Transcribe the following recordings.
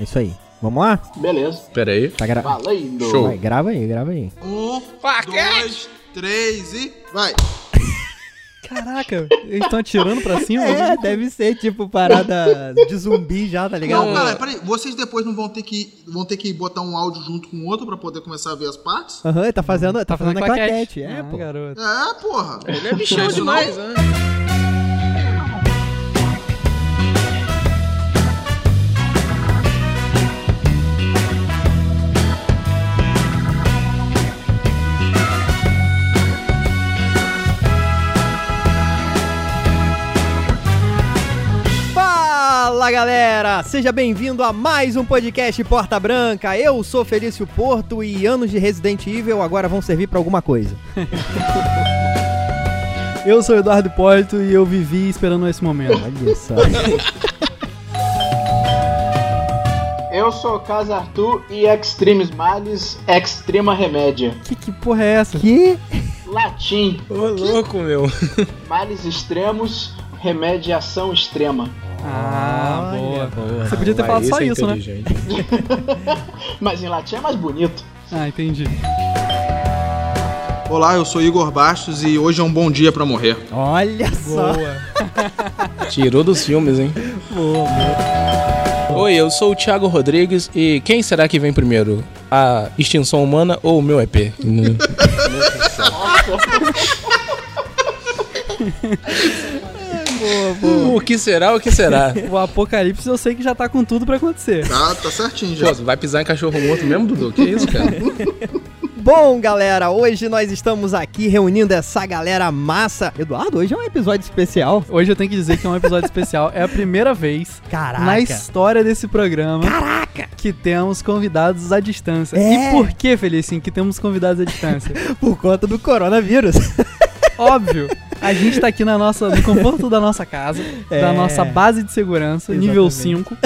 É isso aí. Vamos lá? Beleza. Pera aí. Tá gra... Valendo. Show. Vai, grava aí, grava aí. Um, Paquete! dois, três e vai. Caraca, eles estão atirando pra cima? É, deve ser tipo parada de zumbi já, tá ligado? Não, cara, peraí. Vocês depois não vão ter que vão ter que botar um áudio junto com o outro pra poder começar a ver as partes? Aham, ele tá fazendo, tá fazendo a claquete. É, ah, pô. garoto. É, porra. Ele é bichão demais, né? Fala galera, seja bem-vindo a mais um podcast Porta Branca. Eu sou Felício Porto e anos de Resident Evil agora vão servir pra alguma coisa. Eu sou o Eduardo Hipólito e eu vivi esperando esse momento. Olha só. Eu sou Casa Arthur e Extremes Males, Extrema Remédia. que, que porra é essa? que? Latim, Ô, louco, meu. males extremos, remediação extrema. Ah, Olha, boa. Você podia ter falado Esse só é isso, né? Mas em latim é mais bonito. Ah, entendi. Olá, eu sou Igor Bastos e hoje é um bom dia pra morrer. Olha só. Boa. Tirou dos filmes, hein? Oi, eu sou o Thiago Rodrigues e quem será que vem primeiro? A extinção humana ou o meu EP? Hum. o que será, o que será? O apocalipse eu sei que já tá com tudo pra acontecer. Tá, tá certinho já. Pô, vai pisar em cachorro morto mesmo, Dudu? Que isso, cara? Bom, galera, hoje nós estamos aqui reunindo essa galera massa. Eduardo, hoje é um episódio especial. Hoje eu tenho que dizer que é um episódio especial. É a primeira vez Caraca. na história desse programa que temos convidados à distância. É. E por que, Felicinho, que temos convidados à distância? Por conta do coronavírus. Óbvio, a gente tá aqui na nossa, no conforto da nossa casa, É. da nossa base de segurança, nível Exatamente. 5.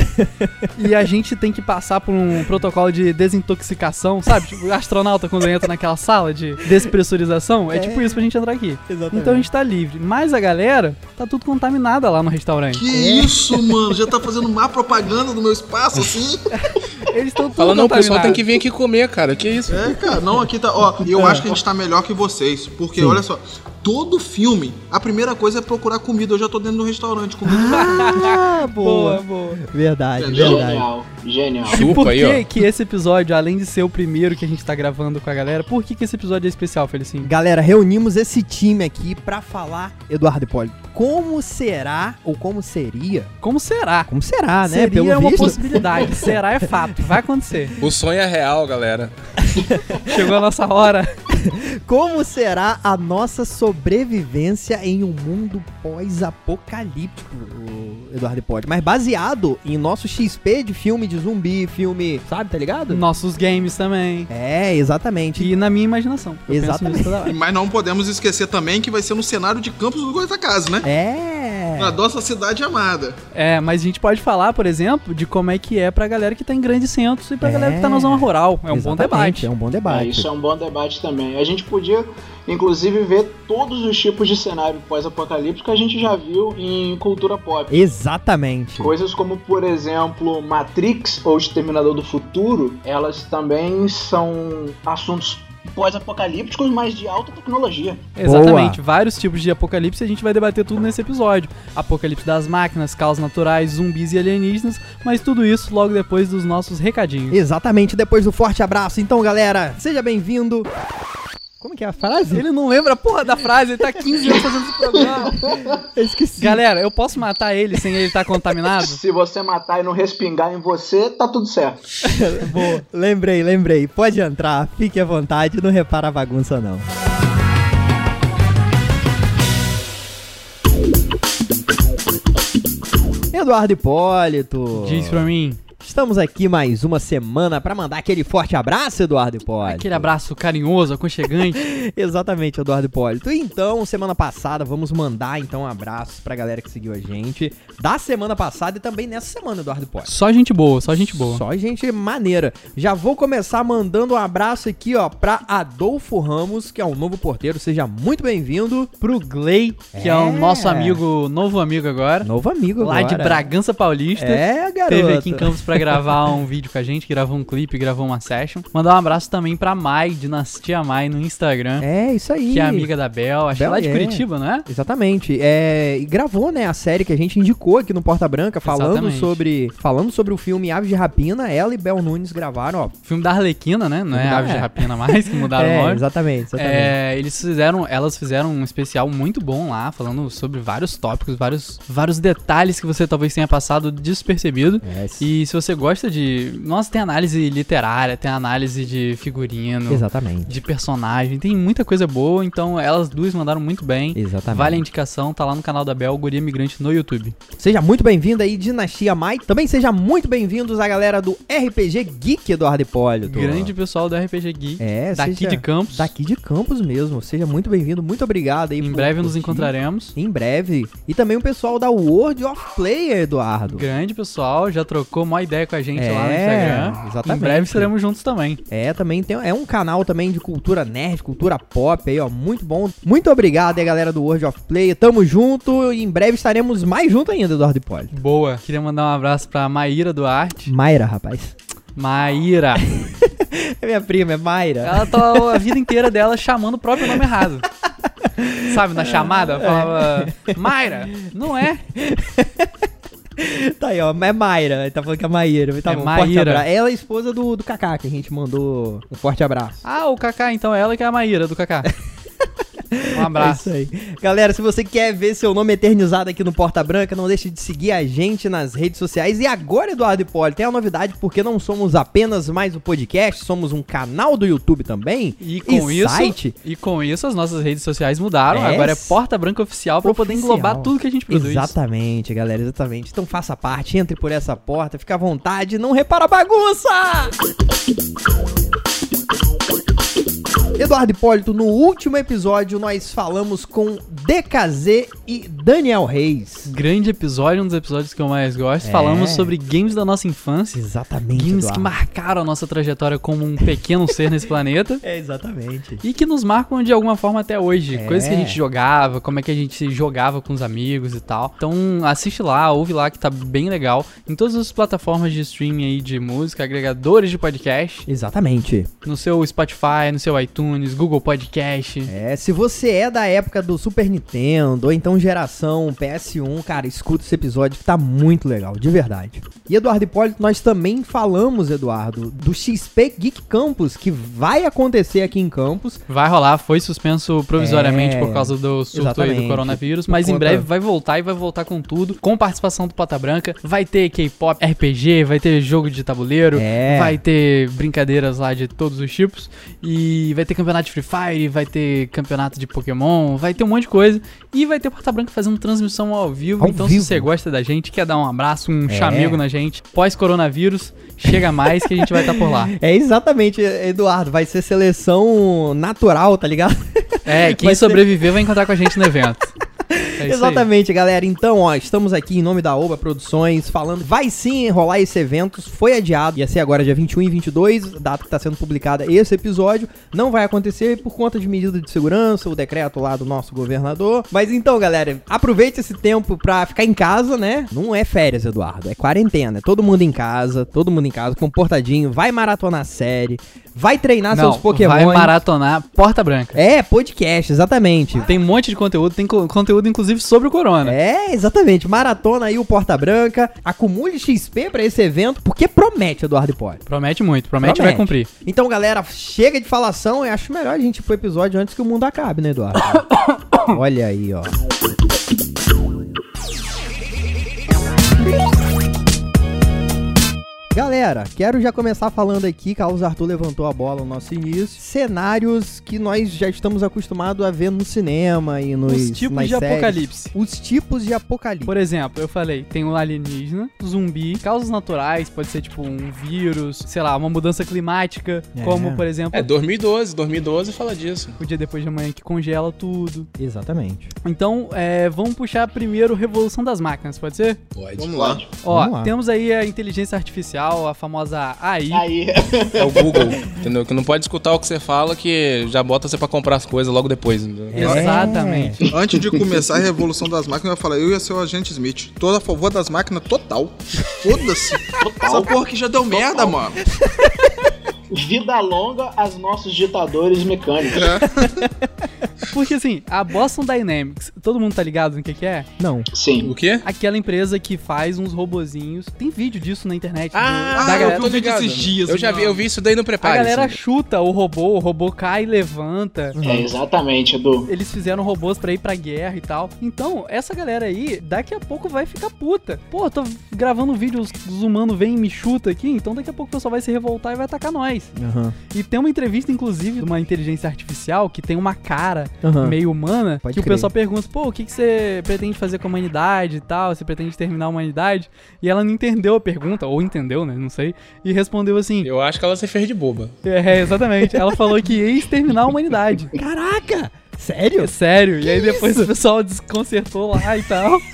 e a gente tem que passar por um protocolo de desintoxicação, sabe? Tipo, o astronauta quando entra naquela sala de despressurização, é, É. tipo isso pra gente entrar aqui. Exatamente. Então a gente tá livre. Mas a galera tá tudo contaminada lá no restaurante. Que isso, mano? Já tá fazendo má propaganda do meu espaço assim? Eles estão tudo Fala, não, o pessoal tem que vir aqui comer, cara. Que isso? É, cara, não, aqui tá. Ó, e eu acho que a gente tá melhor que vocês. Porque, Sim. olha só, todo filme, a primeira coisa é procurar comida. Eu já tô dentro do restaurante comendo. Ah, Boa, boa. boa. Verdade, Entendeu? verdade. Genial, genial. E Chupa por aí, que, ó. que esse episódio, além de ser o primeiro que a gente tá gravando com a galera, por que, que esse episódio é especial, Felicinho? Galera, reunimos esse time aqui pra falar, Eduardo Hipólito, como será ou como seria? Como será? Como será, né? Seria Pelo uma visto. possibilidade. Será é fato. Vai acontecer. O sonho é real, galera. Chegou a nossa hora. Como será a nossa sobrevivência em um mundo pós-apocalíptico, Eduardo Hipólito? Mas baseado em nosso XP de filme de zumbi, filme, sabe, tá ligado? Nossos games também. É, exatamente. E na minha imaginação. Eu penso Exatamente. nisso toda hora. Mas não podemos esquecer também que vai ser no cenário de Campos do Goitacazes, né? É. Na nossa cidade amada. É, mas a gente pode falar, por exemplo, de como é que é pra galera que tá em grandes centros e pra É. galera que tá na zona rural. É um bom Exatamente, É um bom É, debate. isso é um bom debate também. A gente podia, inclusive, ver todos os tipos de cenário pós-apocalíptico que a gente já viu em cultura pop. Exatamente. Coisas como, por exemplo, Matrix ou Exterminador do Futuro, elas também são assuntos pós-apocalípticos, mas de alta tecnologia. Exatamente. Vários tipos de apocalipse a gente vai debater tudo nesse episódio. Apocalipse das máquinas, caos naturais, zumbis e alienígenas, mas tudo isso logo depois dos nossos recadinhos. Exatamente, depois do forte abraço. Então, galera, seja bem-vindo. Como que é a frase? Ele não lembra a porra da frase, ele tá 15 anos fazendo esse programa. Eu esqueci. Galera, eu posso matar ele sem ele estar contaminado? Se você matar e não respingar em você, tá tudo certo. Boa. Lembrei, lembrei. Pode entrar, fique à vontade, não repara a bagunça não. Eduardo Hipólito. Diz pra mim. Estamos aqui mais uma semana pra mandar aquele forte abraço, Eduardo Hipólito. Aquele abraço carinhoso, aconchegante. Exatamente, Eduardo Hipólito. Então, semana passada, vamos mandar então abraços pra galera que seguiu a gente da semana passada e também nessa semana, Eduardo Hipólito. Só gente boa, só gente boa. Só gente maneira. Já vou começar mandando um abraço aqui, ó, pra Adolfo Ramos, que é um novo porteiro. Seja muito bem-vindo. Pro Gley, que é. o É. nosso amigo, novo amigo agora. Novo amigo Lá agora. de Bragança Paulista. É, garoto. Teve aqui em Campos pra pra gravar um vídeo com a gente, gravou um clipe, gravou uma session. Mandar um abraço também pra Mai, Dinastia Mai, no Instagram, É, isso aí. que é amiga da Bel, acho que Bel, lá de é. Curitiba, não é? Exatamente. É, e gravou, né, a série que a gente indicou aqui no Porta Branca, falando Exatamente. sobre falando sobre o filme Aves de Rapina. Ela e Bel Nunes gravaram, ó. Filme da Arlequina, né? Não é da- Aves de é. Rapina mais, que mudaram o é, nome. exatamente, exatamente. É, eles fizeram, elas fizeram um especial muito bom lá, falando sobre vários tópicos, vários, vários detalhes que você talvez tenha passado despercebido. É, E se você gosta de. Nossa, tem análise literária, tem análise de figurino, Exatamente. de personagem, tem muita coisa boa, então elas duas mandaram muito bem. Exatamente. Vale a indicação, tá lá no canal da Bel, Guria Migrante no YouTube. Seja muito bem-vindo aí, Dinastia Mai. Também seja muito bem-vindos a galera do RPG Geek Eduardo Hipólito. Grande pessoal do RPG Geek, É, daqui seja- de Campos. Daqui de Campos mesmo. Seja muito bem-vindo. Muito obrigado aí. Em breve nos encontraremos. Em breve. E também o pessoal da World of Player, Eduardo. Grande pessoal, já trocou uma ideia com a gente lá no É, Instagram. exatamente. Em breve seremos juntos também. É, também tem, é um canal também de cultura nerd, cultura pop aí, ó, muito bom. Muito obrigado aí, galera do World of Play. Tamo junto e em breve estaremos mais junto ainda, Eduardo Hipólito. Boa. Queria mandar um abraço pra Maíra Duarte. Mayra, rapaz. Maíra. É minha prima, é Mayra. Ela tá a vida inteira dela chamando o próprio nome errado. Sabe, na chamada, falava Mayra. Não é. Tá aí, ó, é Mayra. Ele tá falando que é Maíra. Tá É bom, forte Maíra. abraço. Ela é a esposa do, do Kaká, que a gente mandou um forte abraço. Ah, o Kaká, então ela que é a Maíra do Kaká. Um É abraço. isso aí. Galera, se você quer ver seu nome eternizado aqui no Porta Branca, não deixe de seguir a gente nas redes sociais. E agora, Eduardo Hipólito, tem a novidade porque não somos apenas mais o podcast, somos um canal do YouTube também. E com isso, site. e com isso as nossas redes sociais mudaram. É, Agora é Porta Branca Oficial pra poder englobar tudo que a gente produz. Exatamente, galera, exatamente. Então faça parte, entre por essa porta, fica à vontade, não repara a bagunça! Eduardo Hipólito, no último episódio nós falamos com DKZ e Daniel Reis. Grande episódio, um dos episódios que eu mais gosto. É. Falamos sobre games da nossa infância. Exatamente, Games que Eduardo. marcaram a nossa trajetória como um pequeno ser nesse planeta. É, exatamente. E que nos marcam de alguma forma até hoje. É. Coisas que a gente jogava, como é que a gente jogava com os amigos e tal. Então assiste lá, ouve lá que tá bem legal. Em todas as plataformas de streaming aí de música, agregadores de podcast. Exatamente. No seu Spotify, no seu iTunes, Google Podcast. É, se você é da época do Super Nintendo ou então geração PS1, cara, escuta esse episódio que tá muito legal, de verdade. E Eduardo Hipólito, nós também falamos, Eduardo, do XP Geek Campus, que vai acontecer aqui em Campus. Vai rolar, foi suspenso provisoriamente É, por causa do surto aí do coronavírus, mas em conta- breve vai voltar e vai voltar com tudo, com participação do Pata Branca. Vai ter K-pop, RPG, vai ter jogo de tabuleiro, É. vai ter brincadeiras lá de todos os tipos, e vai ter campeonato de Free Fire, vai ter campeonato de Pokémon, vai ter um monte de coisa, e vai ter Pata Branca fazendo transmissão ao vivo. Ao então, vivo. se você gosta da gente, quer dar um abraço, um É. chamego na gente, pós-coronavírus, chega mais que a gente vai estar por lá. É exatamente, Eduardo, vai ser seleção natural, tá ligado? É, quem Vai ser- sobreviver vai encontrar com a gente no evento. É. Exatamente, galera. Então, ó, estamos aqui em nome da Oba Produções, falando, vai sim rolar esse evento, foi adiado, ia ser agora dia 21 e 22, data que está sendo publicada esse episódio, não vai acontecer por conta de medida de segurança, o decreto lá do nosso governador. Mas então, galera, aproveite esse tempo pra ficar em casa, né? Não é férias, Eduardo, é quarentena, é todo mundo em casa, todo mundo em casa, comportadinho, vai maratonar série, vai treinar Não, seus Pokémon. vai maratonar Porta Branca. É, podcast, exatamente. Tem um monte de conteúdo, tem co- conteúdo inclusive sobre o corona. É, exatamente. Maratona aí o Porta Branca. Acumule XP pra esse evento, porque promete, Eduardo Hipólito. Promete muito, promete, e vai cumprir. Então, galera, chega de falação. Eu acho melhor a gente ir pro episódio antes que o mundo acabe, né, Eduardo? Olha aí, ó. Galera, quero já começar falando aqui, Carlos Arthur levantou a bola no nosso início. Cenários que nós já estamos acostumados a ver no cinema e nos Os tipos nas de séries. apocalipse. Os tipos de apocalipse. Por exemplo, eu falei, tem um alienígena, zumbi, causas naturais, pode ser tipo um vírus, sei lá, uma mudança climática, É. como por exemplo, É, 2012, 2012 fala disso. o dia depois de amanhã que congela tudo. Exatamente. Então, é, vamos puxar primeiro Revolução das Máquinas, pode ser? Pode. Vamos lá. Ó, Vamos lá. temos aí a inteligência artificial, a famosa AI. Aí, É o Google, entendeu? Que não pode escutar o que você fala, que já bota você pra comprar as coisas logo depois. entendeu? É. Exatamente. Antes de começar a revolução das máquinas, eu ia falar, eu ia ser o agente Smith. Toda a favor das máquinas, total. Foda-se. Essa porra que já deu merda, mano. vida longa aos nossos ditadores mecânicos. Porque assim, a Boston Dynamics, todo mundo tá ligado no que que é? Não. Sim. O quê? Aquela empresa que faz uns robozinhos. Tem vídeo disso na internet. do- Ah, da eu galera. vi um vídeo esses dias, Eu já vi, mano. eu vi isso daí no A Prepare. galera chuta o robô, o robô cai e levanta. É, exatamente, Edu. Eles fizeram robôs pra ir pra guerra e tal. Então, essa galera aí, daqui a pouco vai ficar puta. Pô, eu tô gravando um vídeo, os, os humanos vêm e me chuta aqui, então daqui a pouco o pessoal vai se revoltar e vai atacar nós. Aham. E tem uma entrevista, inclusive, de uma inteligência artificial que tem uma cara Aham. meio humana, Pode que o crer. pessoal pergunta, pô, o que, que você pretende fazer com a humanidade e tal? Você pretende terminar a humanidade? E ela não entendeu a pergunta, ou entendeu, né? Não sei. E respondeu assim: Eu acho que ela se fez de boba. É, exatamente. Ela falou que ia exterminar a humanidade. Caraca! Sério? É sério. e aí depois o pessoal desconcertou lá e tal.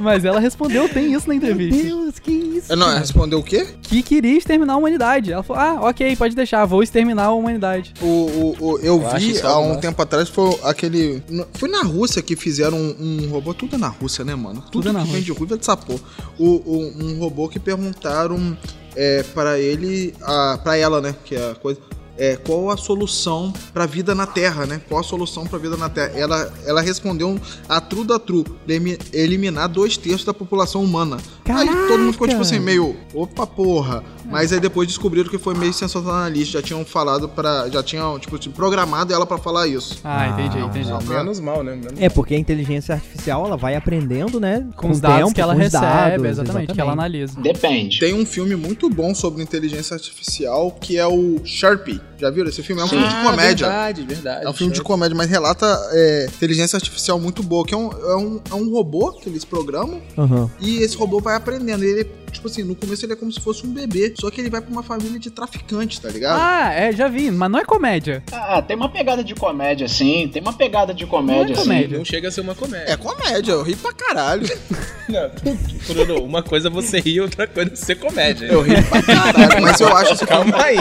Mas ela respondeu, tem isso na Meu entrevista. Deus, que isso? Não, respondeu o quê? Que queria exterminar a humanidade. Ela falou, ah, ok, pode deixar, vou exterminar a humanidade. O, o, o- eu Eu vi há um massa. tempo atrás, foi aquele. Foi na Rússia que fizeram um, um robô. Tudo é na Rússia, né, mano? Tudo, Tudo é na que vem de Rússia é de sapô. O, o- um robô que perguntaram é, para ele. A, pra ela, né? Que é a coisa. É, qual a solução pra vida na Terra, né? Qual a solução pra vida na Terra? Ela, ela respondeu a true da true, elimi- eliminar dois terços da população humana. Aí todo mundo ficou tipo assim, meio, opa porra. Mas aí depois descobriram que foi meio sensacionalista, já tinham falado para, já tinham tipo programado ela pra falar isso. Ah, entendi, entendi. não. Menos mal, né? Menos É, porque a inteligência artificial, ela vai aprendendo, né? Com os dados tempo, que ela com recebe, dados, exatamente, que ela analisa. Depende. Tem um filme muito bom sobre inteligência artificial que é o Sharpie. Já viram? Esse filme é um filme de comédia. Verdade, verdade. É um filme de comédia, mas relata é, inteligência artificial muito boa, que é um, é, um, é um robô que eles programam Aham. e esse robô vai aprendendo. E ele, tipo assim, no começo ele é como se fosse um bebê, só que ele vai pra uma família de traficantes, tá ligado? Ah, é, já vi, mas não é comédia. Ah, tem uma pegada de comédia, sim. Tem uma pegada de comédia, Não é sim. comédia. Não chega a ser uma comédia. É comédia, eu ri pra caralho. Não, Bruno, uma coisa é você rir, outra coisa é ser comédia. Eu ri pra caralho, mas eu acho esse filme, Calma aí.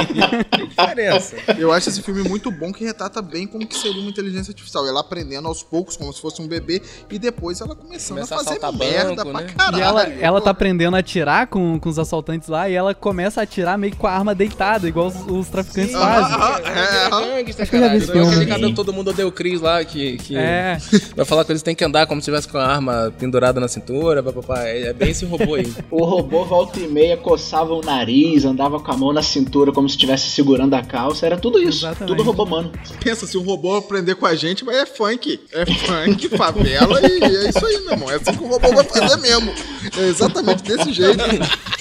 Que diferença. eu acho esse filme muito bom que retrata bem como que seria uma inteligência artificial. Ela aprendendo aos poucos, como se fosse um bebê, e depois ela começando Começa a a fazer assaltar merda banco, pra né? caralho. E ela, ela tá aprendendo a atirar com, com os assaltantes lá e ela começa a atirar meio com a arma deitada, igual os, os traficantes Sim. fazem. Ah, é, caralho. é cara do todo mundo odeia o Chris lá, que, que É. vai falar que eles têm que andar como se tivesse com a arma pendurada na cintura, papapá. É é bem esse robô aí. O robô volta e meia coçava o nariz, andava com a mão na cintura como se estivesse segurando a calça. Era tudo isso. Exatamente. Tudo robô mano. Pensa, se um robô aprender com a gente, mas é funk. É funk, favela e é isso aí, meu irmão. É assim que o robô vai fazer mesmo. É exatamente desse jeito.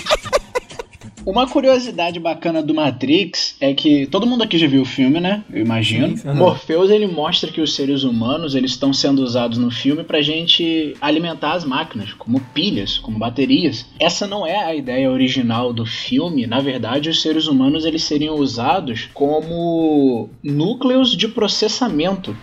Uma curiosidade bacana do Matrix é que todo mundo aqui já viu o filme, né? Eu imagino. Sim. Morpheus ele mostra que os seres humanos eles estão sendo usados no filme pra gente alimentar as máquinas, como pilhas, como baterias. Essa não é a ideia original do filme. Na verdade, os seres humanos eles seriam usados como núcleos de processamento.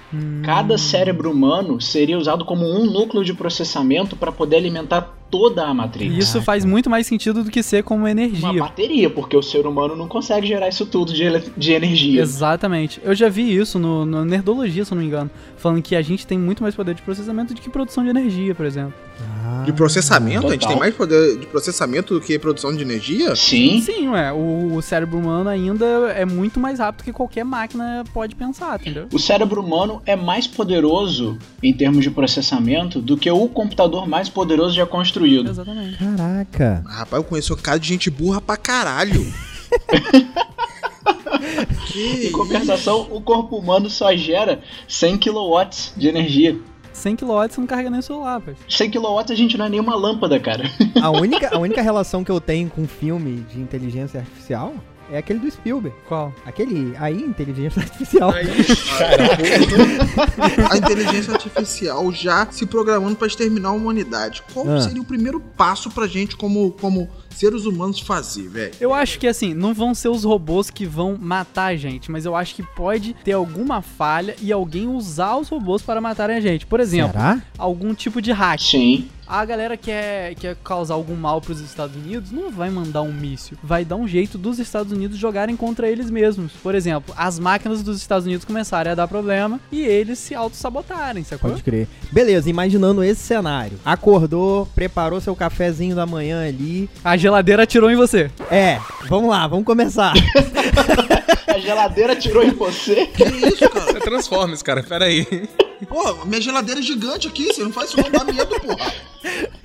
Cada cérebro humano seria usado como um núcleo de processamento para poder alimentar toda a Matrix. E isso faz muito mais sentido do que ser como Uma energia. bateria, porque o ser humano não consegue gerar isso tudo de, de energia. Exatamente. Eu já vi isso no, no Nerdologia, se não me engano. Falando que a gente tem muito mais poder de processamento do que produção de energia, por exemplo. De processamento? A gente Total. tem mais poder de processamento do que produção de energia? Sim, Sim, ué. O, o cérebro humano ainda é muito mais rápido que qualquer máquina pode pensar, entendeu? o cérebro humano é mais poderoso em termos de processamento do que o computador mais poderoso já construído. Exatamente. Caraca. Ah, rapaz, eu conheço um cara de gente burra pra caralho. que Em compensação, o corpo humano só gera 100 kW de energia. 100 kW você não carrega nem o celular, velho. 100 kW a gente não é nenhuma lâmpada, cara. A única, a única relação que eu tenho com filme de inteligência artificial é aquele do Spielberg. Qual? Aquele aí, inteligência artificial. a inteligência artificial já se programando pra exterminar a humanidade. Qual Ah. seria o primeiro passo pra gente como, como seres humanos fazer, velho? Eu acho que assim, não vão ser os robôs que vão matar a gente, mas eu acho que pode ter alguma falha e alguém usar os robôs para matarem a gente. Por exemplo, Será? algum tipo de hack. Sim. A galera quer, quer causar algum mal pros Estados Unidos não vai mandar um míssil. Vai dar um jeito dos Estados Unidos jogarem contra eles mesmos. Por exemplo, as máquinas dos Estados Unidos começarem a dar problema e eles se auto-sabotarem, sacou? Pode crer. Beleza, imaginando esse cenário. Acordou, preparou seu cafezinho da manhã ali. A geladeira atirou em você. É, vamos lá, vamos começar. A geladeira tirou em você. Que isso, cara? É Transformers, cara, pera aí. Pô, minha geladeira é gigante aqui, você não faz isso não dá medo, porra.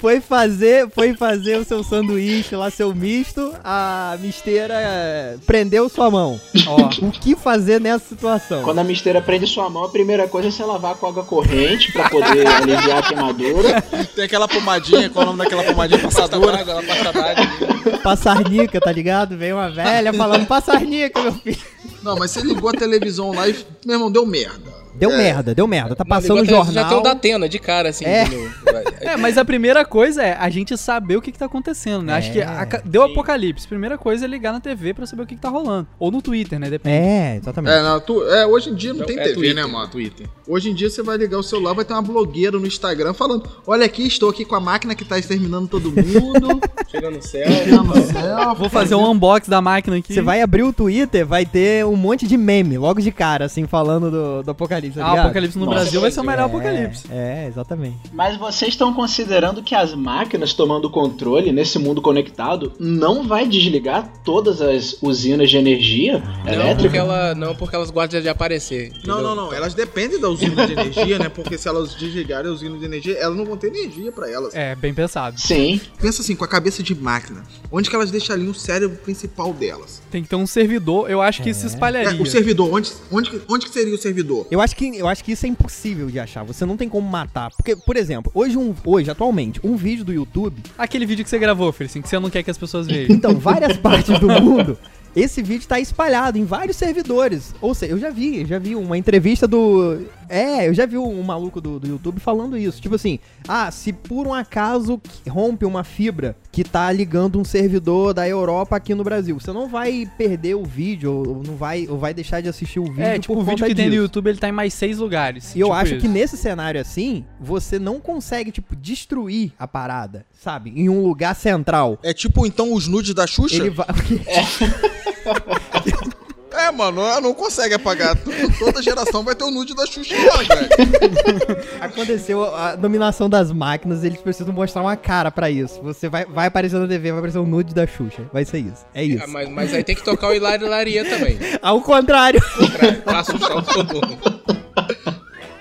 Foi fazer, foi fazer o seu sanduíche lá, seu misto, a misteira eh, prendeu sua mão. Ó, O que fazer nessa situação? Quando a misteira prende sua mão, a primeira coisa é você lavar com água corrente pra poder aliviar a queimadura. Tem aquela pomadinha, qual é o nome daquela pomadinha passadora? Ela passa d'água. Passarnica, tá ligado? Vem uma velha falando passarnica, meu filho. Não, mas você ligou a televisão lá e, meu irmão, deu merda. Deu É. merda, deu merda. Tá passando o jornal. Já tem o da Atena de cara, assim. É. É, mas a primeira coisa é a gente saber o que, que tá acontecendo, né? Acho que a- É, deu sim. apocalipse. Primeira coisa é ligar na TV pra saber o que, que tá rolando. Ou no Twitter, né? Depende. É, exatamente. É, não, tu, é, hoje em dia não Então, tem é TV, Twitter, né, mano? Twitter. Hoje em dia você vai ligar o celular, vai ter uma blogueira no Instagram falando: Olha aqui, estou aqui com a máquina que tá exterminando todo mundo. Chega no céu. Chegando no céu. Vou fazer um unbox da máquina aqui. Você vai abrir o Twitter, vai ter um monte de meme, logo de cara, assim, falando do, do apocalipse, tá Ah, apocalipse no Nossa, Brasil vai ser o melhor É, apocalipse. É, exatamente. Mas vocês estão considerando que as máquinas tomando controle nesse mundo conectado não vai desligar todas as usinas de energia Não porque, elétrica? ela, não, porque elas gostam de aparecer. Não, entendeu? não, não. Elas dependem da usina de energia, né? Porque se elas desligarem a usina de energia, elas não vão ter energia pra elas. É, bem pensado. Sim. Pensa assim, com a cabeça de máquina, onde que elas deixariam o cérebro principal delas? Tem que ter um servidor. Eu acho que isso se É, espalharia. o servidor, onde, onde, que- onde que seria o servidor? Eu acho, que, eu acho que isso é impossível de achar. Você não tem como matar. Porque, por exemplo, hoje, um, hoje atualmente, um vídeo do YouTube. Aquele vídeo que você gravou, Felicinho, que você não quer que as pessoas vejam. Então, várias partes do mundo. Esse vídeo tá espalhado em vários servidores. Ou seja, eu já vi, eu já vi uma entrevista do. É, eu já vi um maluco do, do YouTube falando isso. Tipo assim, ah, se por um acaso rompe uma fibra que tá ligando um servidor da Europa aqui no Brasil, você não vai perder o vídeo, ou não vai, ou vai deixar de assistir o vídeo. É, tipo, por o vídeo que tem no disso. YouTube, ele tá em mais seis lugares. E eu Tipo acho isso. que nesse cenário assim, você não consegue, tipo, destruir a parada, sabe? Em um lugar central. É tipo então os nudes da Xuxa? Ele vai. É, mano, ela não consegue apagar. Toda geração vai ter o nude da Xuxa lá, velho. Aconteceu a dominação das máquinas, eles precisam mostrar uma cara pra isso. Você vai, vai aparecer na TV, vai aparecer o nude da Xuxa. Vai ser isso. É isso. Ah, mas, mas aí tem que tocar o Hilário Laria também. Ao contrário. Pra, pra assustar o robô.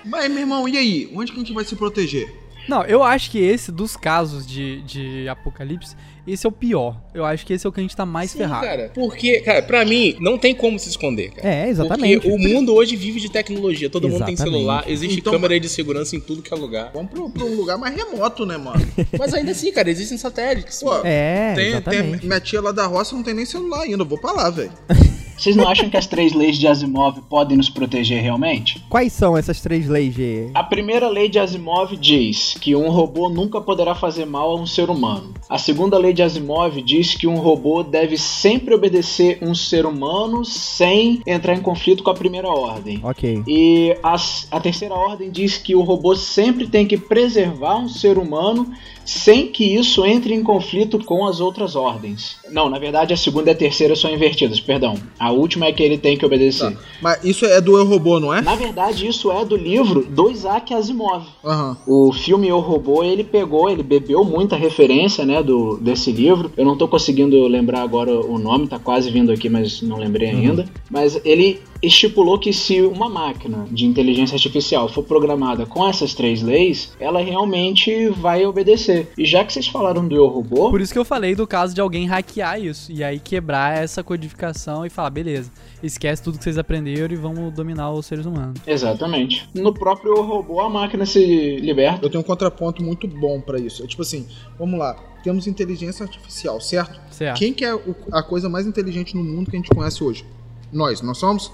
Mas, meu irmão, e aí? Onde que a gente vai se proteger? Não, eu acho que esse dos casos de, de apocalipse, esse é o pior. Eu acho que esse é o que a gente tá mais Sim, ferrado. cara. Porque, cara, pra mim, não tem como se esconder, cara. É, exatamente. Porque o mundo hoje vive de tecnologia. Todo mundo tem Exatamente. celular, existe Então- câmera de segurança em tudo que é lugar. Vamos pro, um lugar mais remoto, né, mano? Mas ainda assim, cara, existem satélites. Pô, É, tem, tem, exatamente. minha tia lá da roça não tem nem celular ainda. Eu vou pra lá, velho. Vocês não acham que as três leis de Asimov podem nos proteger realmente? Quais são essas três leis de. A primeira lei de Asimov diz que um robô nunca poderá fazer mal a um ser humano. A segunda lei de Asimov diz que um robô deve sempre obedecer um ser humano sem entrar em conflito com a primeira ordem. Ok. E as- a terceira ordem diz que o robô sempre tem que preservar um ser humano sem que isso entre em conflito com as outras ordens. Não, na verdade a segunda e a terceira são invertidas, perdão. A última é que ele tem que obedecer. Tá. Mas isso é do Eu Robô, não é? Na verdade, isso é do livro do Isaac Asimov. Aham. O filme Eu Robô, ele pegou, ele bebeu muita referência, né, do, desse livro. Eu não tô conseguindo lembrar agora o nome, tá quase vindo aqui, mas não lembrei ainda. Mas ele estipulou que se uma máquina de inteligência artificial for programada com essas três leis, ela realmente vai obedecer. E já que vocês falaram do Eu Robô, Por isso que eu falei do caso de alguém hackear isso. E aí quebrar essa codificação e falar, beleza, esquece tudo que vocês aprenderam e vamos dominar os seres humanos. exatamente. No próprio Robô, a máquina se liberta. Eu tenho um contraponto muito bom pra isso. É tipo assim, vamos lá. Temos inteligência artificial, certo? Certo? Quem que é o- a coisa mais inteligente no mundo que a gente conhece hoje? Nós, nós somos?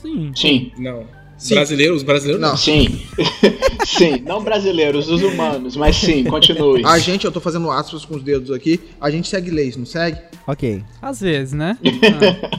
Sim. Sim. Não. Sim. Brasileiros, os brasileiros Não. Sim. sim, não brasileiros, os humanos, mas sim, continue. A gente, eu tô fazendo aspas com os dedos aqui, a gente segue leis, não segue? Ok. Às vezes, né?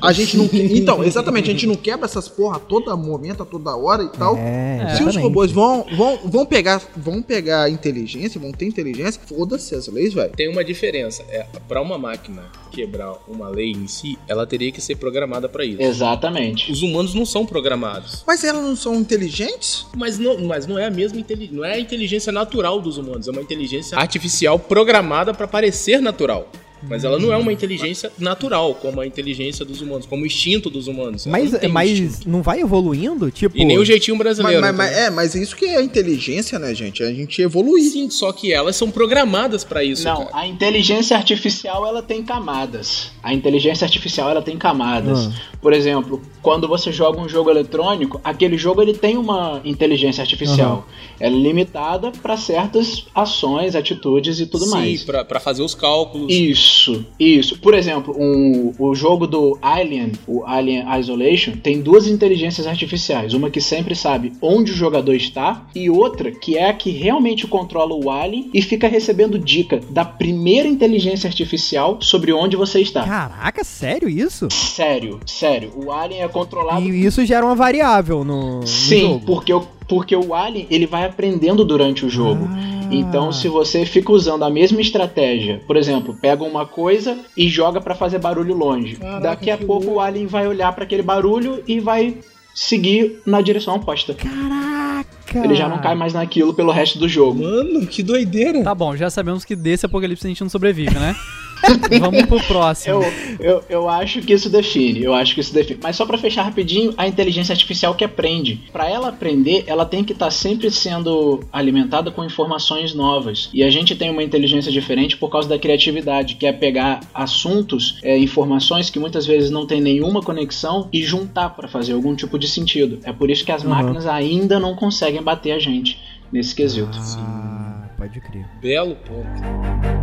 A gente não. Então, exatamente, a gente não quebra essas porra a todo momento, a toda hora e tal. É, Se os robôs vão, vão, vão pegar vão pegar inteligência, vão ter inteligência, foda-se as leis, velho. Tem uma diferença. É, para uma máquina quebrar uma lei em si, ela teria que ser programada para isso. Exatamente. Os humanos não são programados. Mas elas não são inteligentes? Mas não, mas não é a mesma inteligência. Não é a inteligência natural dos humanos. É uma inteligência artificial programada para parecer natural. Mas ela não é uma inteligência natural, como a inteligência dos humanos, como o instinto dos humanos. Ela Mas, não mas instinto. não vai evoluindo? Tipo. E nem o jeitinho Mas, brasileiro. mas- mas- entendeu? é, mas isso que é inteligência, né, gente? A gente evoluir. Sim, só que elas são programadas para isso, Não, cara. a inteligência artificial ela tem camadas. A inteligência artificial ela tem camadas. Ah. Por exemplo, quando você joga um jogo eletrônico, aquele jogo ele tem uma inteligência artificial. Ela é limitada para certas ações, atitudes e tudo Sim, mais. pra, pra fazer os cálculos. Isso, isso. Por exemplo, um, o jogo do Alien, o Alien Isolation, tem duas inteligências artificiais. Uma que sempre sabe onde o jogador está e outra que é a que realmente controla o Alien e fica recebendo dica da primeira inteligência artificial sobre onde você está. Caraca, sério isso? Sério, sério. O Alien é controlado E isso gera uma variável no, no Sim, jogo. porque o, porque o Alien ele vai aprendendo durante o jogo. Ah. Então, se você fica usando a mesma estratégia, por exemplo, pega uma coisa e joga pra fazer barulho longe, Caraca, daqui a pouco louco. o Alien vai olhar pra aquele barulho e vai seguir na direção oposta. Caraca! Ele já não cai mais naquilo pelo resto do jogo. Mano, que doideira. Tá bom, já sabemos que desse apocalipse a gente não sobrevive, né? Vamos pro próximo. Eu, eu, eu acho que isso define, eu acho que isso define. Mas só pra fechar rapidinho, a inteligência artificial que aprende. Pra ela aprender, ela tem que estar sempre sendo alimentada com informações novas. E a gente tem uma inteligência diferente por causa da criatividade, que é pegar assuntos, é, informações que muitas vezes não tem nenhuma conexão e juntar pra fazer algum tipo de sentido. É por isso que as Uhum. máquinas ainda não conseguem bater a gente nesse quesito. Ah, pode crer. Belo ponto.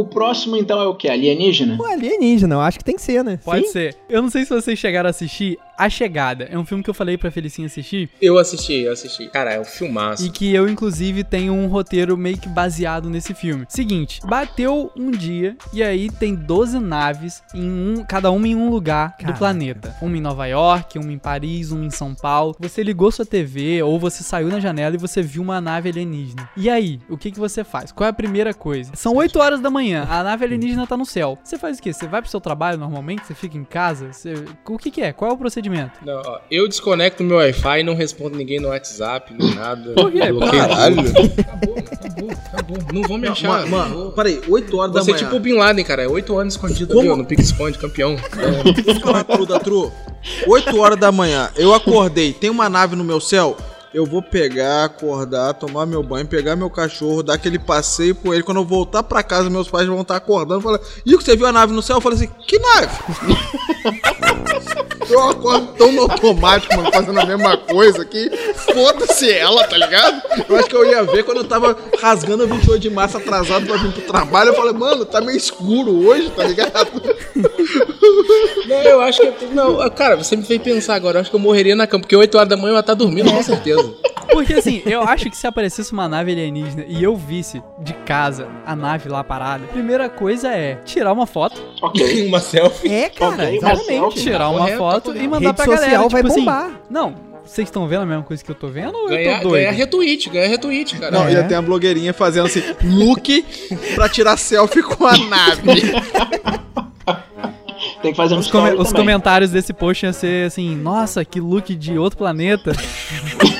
O próximo então é o que? Alienígena? O alienígena, eu acho que tem que ser, né? Pode Sim? ser. Eu não sei se vocês chegaram a assistir A Chegada. É um filme que eu falei pra Felicinha assistir Eu assisti, eu assisti. Cara, é um filmaço. e que eu, inclusive, tenho um roteiro meio que baseado nesse filme. Seguinte, bateu um dia e aí tem 12 naves, em um, cada uma em um lugar Caraca. do planeta. Uma em Nova York, uma em Paris, uma em São Paulo. Você ligou sua TV ou você saiu na janela e você viu uma nave alienígena. E aí, o que, que você faz? Qual é a primeira coisa? São 8 horas da manhã, a nave alienígena tá no céu. Você faz o quê? Você vai pro seu trabalho normalmente? Você fica em casa? Você- O que, que é? Qual é o procedimento? Não, ó, eu desconecto meu Wi-Fi, não respondo ninguém no WhatsApp, nem nada. Por quê? Caralho. Acabou, acabou, acabou. Não vão me achar. Mano, mano, peraí, 8 horas Você da é manhã. tipo o Bin Laden, cara. É 8 anos escondido Como? ali, ó, no Pique Esconde, campeão. Fala tudo, da Tru. 8 horas da manhã, eu acordei, tem uma nave no meu céu. Eu vou pegar, acordar, tomar meu banho, pegar meu cachorro, dar aquele passeio por ele. Quando eu voltar pra casa, meus pais vão estar acordando. Falar, Ico, você viu a nave no céu? Eu falei assim, que nave? eu acordo tão no automático, mano, fazendo a mesma coisa aqui. Foda-se ela, tá ligado? Eu acho que eu ia ver quando eu tava rasgando a 28 de março atrasado pra vir pro trabalho. Eu falei, mano, tá meio escuro hoje, tá ligado? Não, eu acho que. Não, cara, você me fez pensar agora. Eu acho que eu morreria na cama, porque 8 horas da manhã eu ia estar dormindo, com certeza. Porque assim, eu acho que se aparecesse uma nave alienígena e eu visse de casa a nave lá parada, primeira coisa é tirar uma foto, Ok. uma selfie. É, cara, Ok, exatamente. Marcel, tirar uma correto, foto e mandar Rede pra social galera. vai tipo assim, bombar. não, vocês estão vendo a mesma coisa que eu tô vendo ou eu Ganhar, tô doido? ganhar retweet, ganhar retweet, cara. Não, É. ia ter a blogueirinha fazendo assim, look pra tirar selfie com a nave. Tem que fazer um Os, story os comentários desse post iam ser assim, nossa, que look de outro planeta.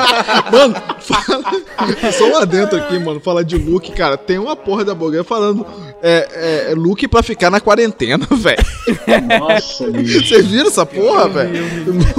Mano, fala. Só lá dentro aqui, mano, fala de look, cara. Tem uma porra da blogueira falando é, é, look pra ficar na quarentena, velho. Nossa. Vocês viram essa porra, velho?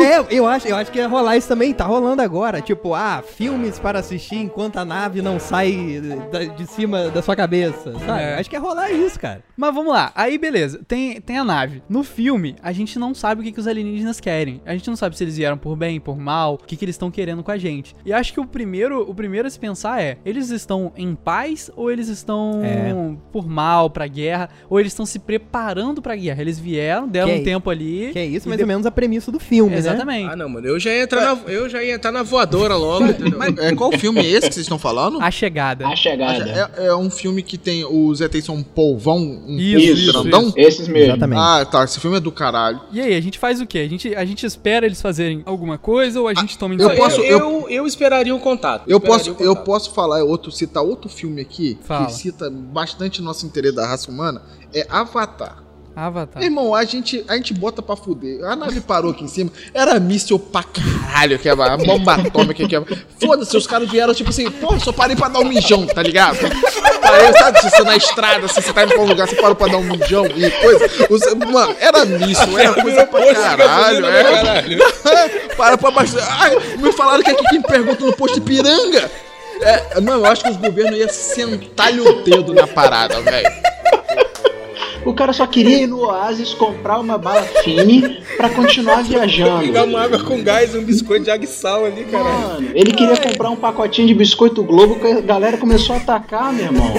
É, eu acho, eu acho que ia rolar isso também, tá rolando agora. Tipo, ah, filmes para assistir enquanto a nave não sai da- de cima da sua cabeça, sabe? É. Acho que ia rolar isso, cara. Mas vamos lá, aí beleza, tem, tem a nave. No filme, a gente não sabe o que, que os alienígenas querem. A gente não sabe se eles vieram por bem, por mal, o que, que eles estão querendo com a gente. E acho que o primeiro, o primeiro se pensar é: eles estão em paz ou eles estão É. por mal pra guerra? Ou eles estão se preparando pra guerra? Eles vieram, deram Que um é- tempo ali. Que é isso, mais de- ou menos a premissa do filme, né? Exatamente. Ah, não, mano. Eu já ia entrar, na, eu já ia entrar na voadora logo, entendeu? Mas, é, qual filme é esse que vocês estão falando? A chegada. A chegada. É, é um filme que tem os ETs são um polvão, um Isso, polvo isso, grandão? Esses mesmo. Exatamente. Ah, tá. Esse filme é do caralho. E aí, a gente faz o quê? A gente, a gente espera eles fazerem alguma coisa ou a gente toma eu eu, posso- eu, eu, esperaria um contato. Eu esperaria posso, um eu contato. posso falar outro, citar outro filme aqui Fala. que cita bastante nosso interesse da raça humana. É Avatar. Avatar. Irmão, a gente, a gente bota pra fuder. A nave parou aqui em cima, era míssil pra caralho, que é a bomba atômica que é. Foda-se, os caras vieram tipo assim, porra, só parei pra dar um mijão, tá ligado? Parei, sabe, se você na estrada, se você tá indo pra um lugar, você parou pra dar um mijão e coisa. Os- mano, era míssil, era coisa pra caralho, é. Caralho. Para pra baixo. Ai, me falaram que aqui quem pergunta no posto Ipiranga. É, mano, eu acho que os governos iam sentar-lhe o dedo na parada, velho. O cara só queria ir no Oasis comprar uma bala fine pra continuar viajando. Pegar uma água com gás e um biscoito de água e sal ali, caralho. Mano, ele queria comprar um pacotinho de biscoito Globo que a galera começou a atacar, meu irmão.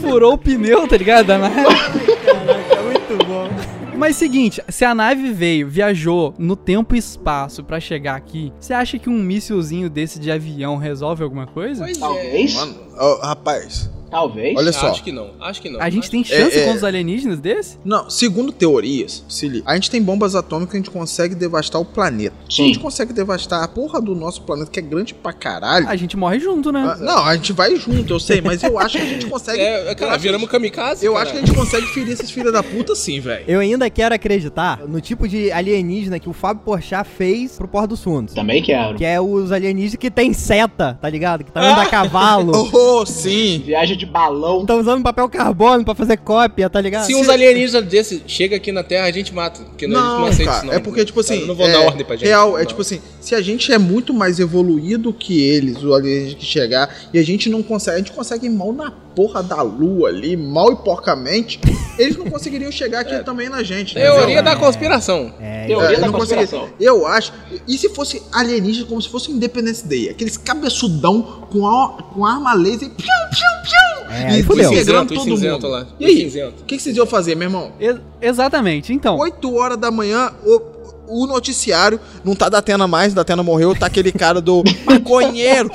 Furou o pneu, tá ligado? Da nave. Caraca, muito bom. Mas seguinte, se a nave veio, viajou no tempo e espaço pra chegar aqui, você acha que um míssilzinho desse de avião resolve alguma coisa? Pois é. Talvez. Mano, ó, rapaz, Talvez. olha só. Acho que não, acho que não. A gente tem chance É, é. contra os alienígenas desse? Não, segundo teorias, se liga, a gente tem bombas atômicas a gente consegue devastar o planeta. Se a Sim. gente consegue devastar a porra do nosso planeta, que é grande pra caralho. A gente morre junto, né? ah, Não, a gente vai junto, eu sei, mas eu acho que a gente consegue. É, eu cara, acho que a viramos gente- kamikaze. Eu cara. acho que a gente consegue ferir esses filhos da puta sim, velho. Eu ainda quero acreditar no tipo de alienígena que o Fábio Porchat fez pro Porto dos Fundos. Também quero. Que é os alienígenas que tem seta, tá ligado? Que tá andando a cavalo. Oh, sim. Viagem de balão. Tá usando papel carbono pra fazer cópia, tá ligado? Se uns alienígenas desse chega aqui na Terra, a gente mata. Porque não, a gente não Não, aceita cara, isso, não. é porque, tipo assim, Eu não vou é, dar ordem pra gente. real, é não. tipo assim, se a gente é muito mais evoluído que eles, o alienígena que chegar, e a gente não consegue, a gente consegue ir mal na porra da lua ali, mal e porcamente, eles não conseguiriam chegar aqui também na gente, Teoria entendeu? da conspiração. É, Teoria É, da não conspiração. Eu acho. E se fosse alienígena como se fosse Independence Day? Aqueles cabeçudão com, a, com arma laser e piu, piu, piu. É, e fudeu. Cinzento, todo cinzento mundo. lá. E aí? O que, que vocês iam fazer, meu irmão? Ex- exatamente. Então, 8 horas da manhã, o, o noticiário não tá da Atena mais, da Atena morreu, tá aquele cara do maconheiro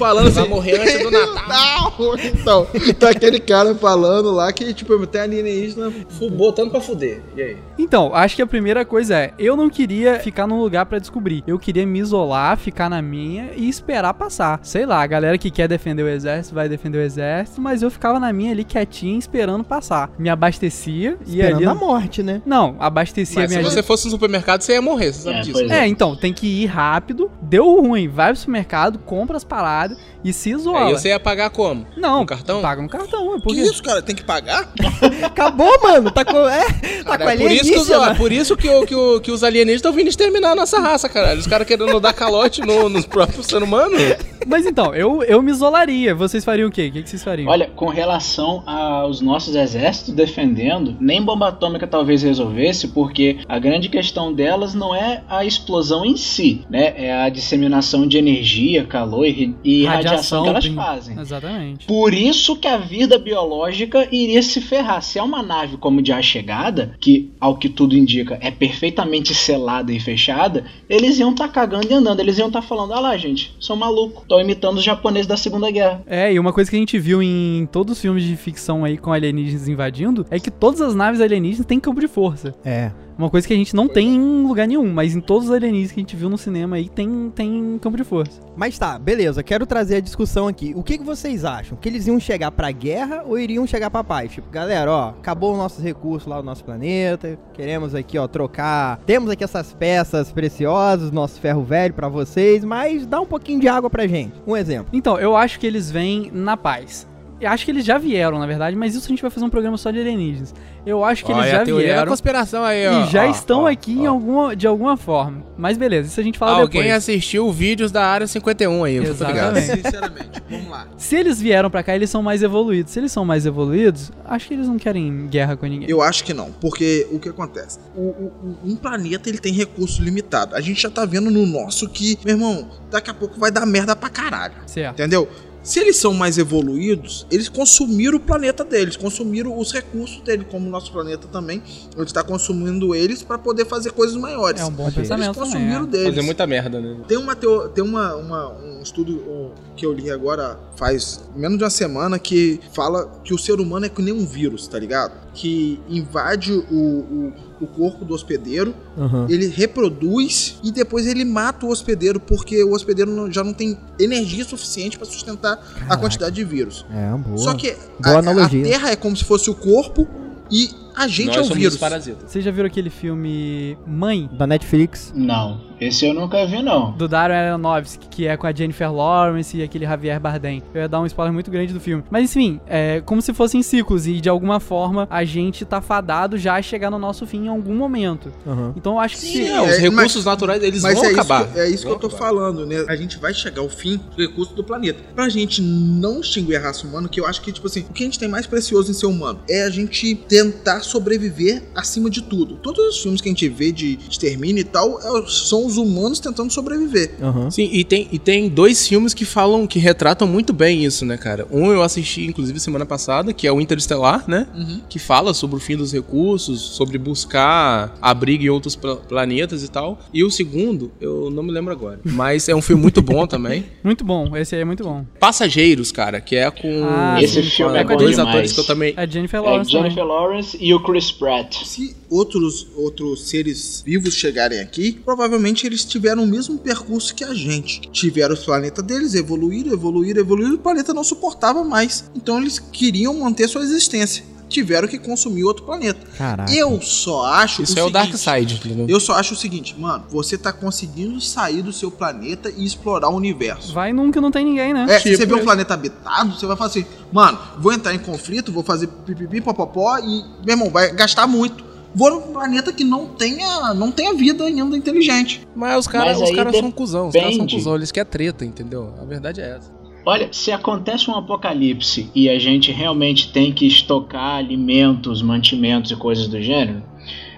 falando Vai assim. morrer antes do Natal. Não, então, tá aquele cara falando lá que, tipo, tem alienígena. Botando pra fuder. E aí? Então, acho que a primeira coisa é, eu não queria ficar num lugar pra descobrir. Eu queria me isolar, ficar na minha e esperar passar. Sei lá, a galera que quer defender o exército vai defender o exército, mas eu ficava na minha ali quietinho esperando passar. Me abastecia e Esperando ali a morte, né? Não, abastecia Mas se minha você fosse no supermercado, você ia morrer, você sabe É, disso. pois É, então, tem que ir rápido. Deu ruim, vai pro supermercado, compra as paradas e se isola. Aí você ia pagar como? Não, No cartão? paga no cartão, é Que porque isso, cara? Tem que pagar? Acabou, mano. Tá com. É, tá com Cara, é por isso, que os, alienígena. ó, por isso que, o- que, o- que os alienígenas estão vindo exterminar a nossa raça, caralho. Os caras querendo dar calote no, nos próprios seres humanos. Mas então, eu, eu me isolaria. Vocês fariam o quê? O que, que vocês fariam? Olha, com relação aos nossos exércitos defendendo, nem bomba atômica talvez resolvesse, porque a grande questão delas não é a explosão em si, né? É a disseminação de energia, calor e, ri- e radiação, que elas prim- fazem. Exatamente. Por isso que a vida biológica iria se ferrar. Se é uma nave como de A Chegada, que ao que tudo indica é perfeitamente selada e fechada, eles iam estar cagando e andando. Eles iam estar falando: ah lá, gente, sou maluco. Tô imitando os japoneses da Segunda Guerra. É, e uma coisa que a gente viu em todos os filmes de ficção aí com alienígenas invadindo é que todas as naves alienígenas têm campo de força. É. Uma coisa que a gente não tem em lugar nenhum, mas em todos os alienígenas que a gente viu no cinema aí tem, tem campo de força. Mas tá, beleza. Quero trazer a discussão aqui. O que, que vocês acham? Que eles iam chegar pra guerra ou iriam chegar pra paz? Tipo, galera, ó, acabou os nossos recursos lá no nosso planeta. Queremos aqui, ó, trocar. Temos aqui essas peças preciosas, nosso ferro velho pra vocês, mas dá um pouquinho de água pra gente. Um exemplo. Então, eu acho que eles vêm na paz. Eu acho que eles já vieram, na verdade, mas isso a gente vai fazer um programa só de alienígenas. Eu acho que Olha eles a já teoria da vieram conspiração aí, ó. e já Ó, estão ó, aqui em ó. alguma, de alguma forma. Mas beleza, isso a gente fala Alguém depois. assistiu vídeos da área 51 aí, eu tô ligado. Exatamente. Sinceramente, vamos lá. Se eles vieram pra cá, eles são mais evoluídos. Se eles são mais evoluídos, acho que eles não querem guerra com ninguém. Eu acho que não, porque o que acontece? O- o- um planeta ele tem recurso limitado. A gente já tá vendo no nosso que, meu irmão, daqui a pouco vai dar merda pra caralho. Certo. Entendeu? Se eles são mais evoluídos, eles consumiram o planeta deles, consumiram os recursos dele, como o nosso planeta também. A gente tá consumindo eles pra poder fazer coisas maiores. É um bom eles pensamento consumiram também. é. deles. Fazer muita merda, né? Tem, uma teo- tem uma, uma- um estudo que eu li agora faz menos de uma semana que fala que o ser humano é que nem um vírus, tá ligado? Que invade o, o, o corpo do hospedeiro, Aham. ele reproduz e depois ele mata o hospedeiro porque o hospedeiro não- já não tem energia suficiente pra sustentar a Caraca. quantidade de vírus. É, boa. Só que Boa a, a analogia. Terra é como se fosse o corpo e a gente Nós é o somos vírus. parasitas. Vocês já viram aquele filme Mãe? Da Netflix. Não, esse eu nunca vi, não. Do Darren Aronofsky, que é com a Jennifer Lawrence e aquele Javier Bardem. Eu ia dar um spoiler muito grande do filme. Mas enfim, é como se fossem ciclos e de alguma forma a gente tá fadado já a chegar no nosso fim em algum momento. Aham. Então eu acho que se... É, os recursos naturais, eles Mas vão é acabar. Isso que, é isso que Vão eu tô acabar. falando, né? A gente vai chegar ao fim do recurso do planeta. Pra gente não extinguir a raça humana, que eu acho que, tipo assim, o que a gente tem mais precioso em ser humano é a gente tentar sobreviver acima de tudo. Todos os filmes que a gente vê de extermínio e tal é- são os humanos tentando sobreviver. Aham. Sim, e tem, e tem dois filmes que falam, que retratam muito bem isso, né, cara? Um eu assisti, inclusive, semana passada, que é o Interestelar, né? Uhum. Que fala sobre o fim dos recursos, sobre buscar abrigo em outros pla- planetas e tal. E o segundo, eu não me lembro agora. Mas é um filme muito bom também. Muito bom, esse aí é muito bom. Passageiros, cara, que é com, Ah, Esse com filme é com dois demais. atores que eu também. É Jennifer É Lawrence Jennifer também. Lawrence e o Chris Pratt. Se outros, outros seres vivos chegarem aqui, provavelmente eles tiveram o mesmo percurso que a gente. Tiveram os planetas deles, evoluíram, evoluíram, evoluíram, o planeta não suportava mais. Então eles queriam manter sua existência. Tiveram que consumir outro planeta. Caraca. Eu só acho. Isso o é o seguinte, Dark Side, entendeu? Eu só acho o seguinte, mano, você tá conseguindo sair do seu planeta e explorar o universo. Vai num que não tem ninguém, né? É, se Tipo você vê um planeta habitado, você vai falar assim, mano, vou entrar em conflito, vou fazer pipipi, popopó e, meu irmão, vai gastar muito. Vou num planeta que não tenha, não tenha vida ainda inteligente. Mas os caras Mas os caras são cuzão, os caras são cuzão, eles querem treta, entendeu? A verdade é essa. Olha, se acontece um apocalipse e a gente realmente tem que estocar alimentos, mantimentos e coisas do gênero,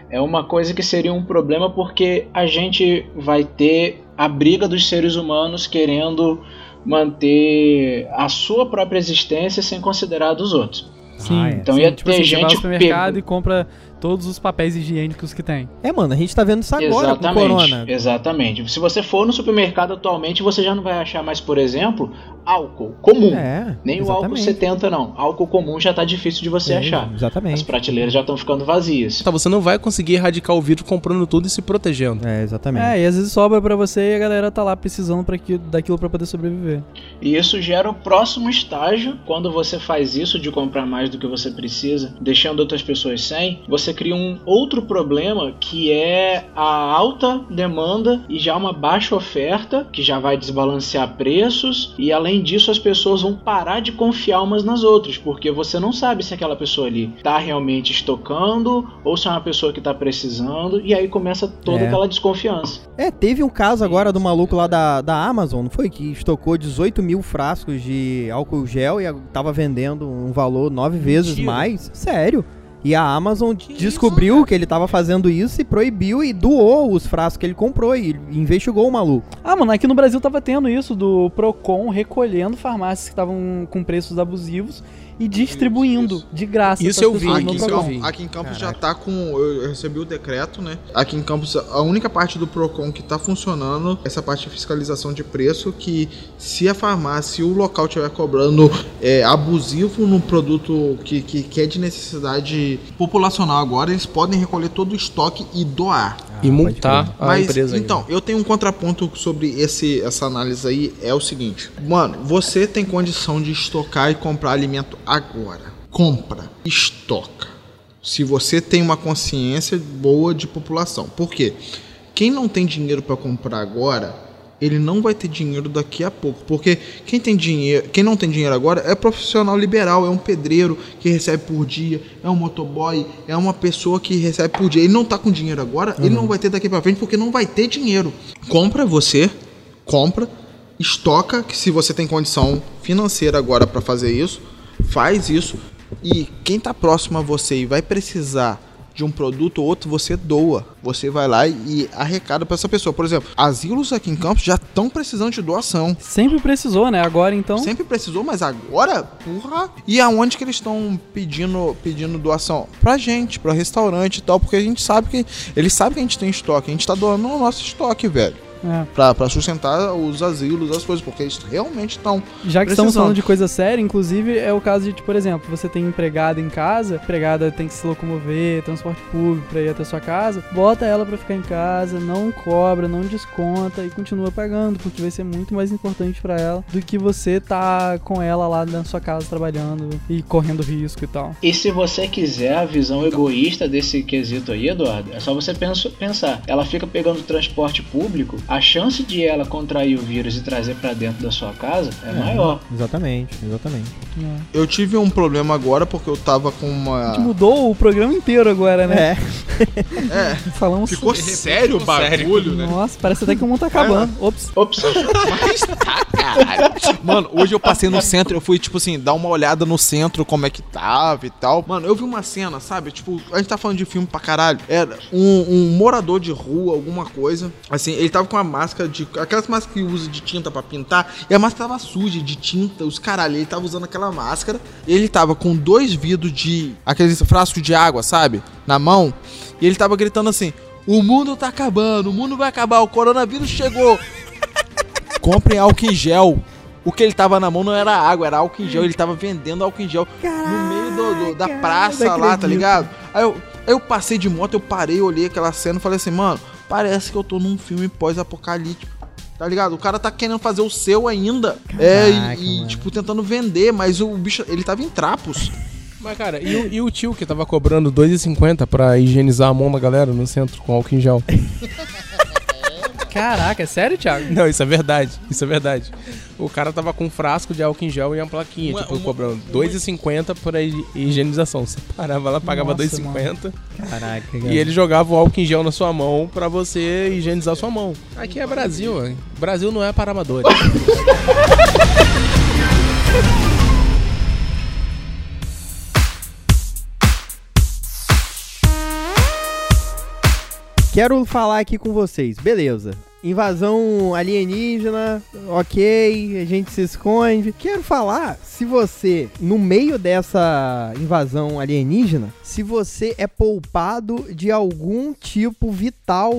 é uma coisa que seria um problema porque a gente vai ter a briga dos seres humanos querendo manter a sua própria existência sem considerar dos outros. Sim, Ah, é. Então sim, ia tipo ter assim, você vai ao gente supermercado pego- e compra todos os papéis higiênicos que tem. É, mano, a gente tá vendo isso agora com o Corona. Exatamente. Se você for no supermercado atualmente, você já não vai achar mais, por exemplo, álcool comum. É. Nem o álcool exatamente. 70 não. Álcool comum já tá difícil de você É, achar. As Exatamente. prateleiras já estão ficando vazias. Tá, você não vai conseguir erradicar o vírus comprando tudo e se protegendo. É, exatamente. É, e às vezes sobra pra você e a galera tá lá precisando pra aquilo, daquilo pra poder sobreviver. E isso gera o próximo estágio. Quando você faz isso de comprar mais do que você precisa, deixando outras pessoas sem, você cria um outro problema que é a alta demanda e já uma baixa oferta, que já vai desbalancear preços. E além disso, as pessoas vão parar de confiar umas nas outras, porque você não sabe se aquela pessoa ali tá realmente estocando ou se é uma pessoa que tá precisando. E aí começa toda É. aquela desconfiança. É, teve um caso agora do maluco lá da, da Amazon, não foi? Que estocou 18 mil frascos de álcool gel e tava vendendo um valor nove vezes Mentira. mais. Sério. E a Amazon descobriu que ele tava fazendo isso e proibiu e doou os frascos que ele comprou e investigou o maluco. Ah, mano, aqui no Brasil tava tendo isso do Procon recolhendo farmácias que estavam com preços abusivos e distribuindo Isso, de graça. Isso eu vi, Aqui vi. aqui em Campos já Caraca. tá com. Eu recebi o decreto, né? Aqui em Campos, a única parte do PROCON que tá funcionando é essa parte de fiscalização de preço. Que se a farmácia, se o local estiver cobrando é, abusivo no produto que, que, que é de necessidade populacional agora, eles podem recolher todo o estoque e doar. e pode multar a Mas empresa. ainda. então, eu tenho um contraponto sobre esse, essa análise aí, é o seguinte. Mano, você tem condição de estocar e comprar alimento agora. Compra, estoca. Se você tem uma consciência boa de população. Por quê? Quem não tem dinheiro para comprar agora, ele não vai ter dinheiro daqui a pouco, porque quem tem dinheiro, quem não tem dinheiro agora é profissional liberal, é um pedreiro que recebe por dia, é um motoboy, é uma pessoa que recebe por dia. Ele não tá com dinheiro agora, ele não vai ter daqui para frente porque não vai ter dinheiro. Compra você, compra, estoca, que se você tem condição financeira agora para fazer isso, faz isso. E quem tá próximo a você e vai precisar de um produto ou outro, você doa. Você vai lá e arrecada para essa pessoa. Por exemplo, asilos aqui em Campos já estão precisando de doação. Sempre precisou, né? Agora então. Sempre precisou, mas agora, porra. E aonde que eles estão pedindo, pedindo doação? Pra gente, pra restaurante e tal, porque a gente sabe que. Eles sabem que a gente tem estoque. A gente tá doando o nosso estoque, velho. É. Pra, pra sustentar os asilos, as coisas, porque eles realmente estão. Já que estamos Precisando. falando de coisa séria, inclusive é o caso de, por exemplo, você tem empregada em casa, a empregada tem que se locomover, transporte público pra ir até sua casa, bota ela pra ficar em casa, não cobra, não desconta e continua pagando, porque vai ser muito mais importante pra ela do que você tá com ela lá na sua casa trabalhando e correndo risco e tal. E se você quiser a visão egoísta desse quesito aí, Eduardo, é só você pensa- pensar. Ela fica pegando transporte público, a chance de ela contrair o vírus e trazer pra dentro da sua casa é, maior. Exatamente, exatamente. É. Eu tive um problema agora porque eu tava com A uma. gente mudou o programa inteiro agora, né? É, É, Falamos ficou sério o bagulho, né? Nossa, parece até que o mundo tá acabando. Ops. Ops, Caralho. Mano, hoje eu passei no centro, eu fui, tipo assim, dar uma olhada no centro, como é que tava e tal. Mano, eu vi uma cena, sabe? Tipo, a gente tá falando de filme pra caralho. Era um, um morador de rua, alguma coisa. Assim, ele tava com uma máscara de. Aquelas máscaras que usa de tinta pra pintar. E a máscara tava suja de tinta, os caralho. Ele tava usando aquela máscara. Ele tava com dois vidros de. aqueles frascos de água, sabe? Na mão. E ele tava gritando assim: O mundo tá acabando, o mundo vai acabar, o coronavírus chegou. Comprem álcool em gel. O que ele tava na mão não era água, era álcool em gel. Ele tava vendendo álcool em gel no meio do- do- da praça lá, tá ligado? Aí eu, aí eu passei de moto, eu parei, olhei aquela cena e falei assim, mano, parece que eu tô num filme pós-apocalíptico. Tá ligado? O cara tá querendo fazer o seu ainda. é, Caraca, e, e, mano. tipo, tentando vender, mas o bicho, ele tava em trapos. Mas, cara, e o, e o tio que tava cobrando 2,50 pra higienizar a mão da galera no centro com álcool em gel? Caraca, é sério, Thiago? Não, isso é verdade. Isso é verdade. O cara tava com um frasco de álcool em gel e uma plaquinha, Uma- tipo, uma- cobrando 2,50 por hi- higienização. Você parava lá, pagava Nossa, 2,50 caraca, e ele jogava o álcool em gel na sua mão pra você higienizar sua mão. Aqui é Brasil, hein? Brasil não é para amadores. Quero falar aqui com vocês, beleza. Invasão alienígena, ok, a gente se esconde. Quero falar se você, no meio dessa invasão alienígena, se você é poupado de algum tipo vital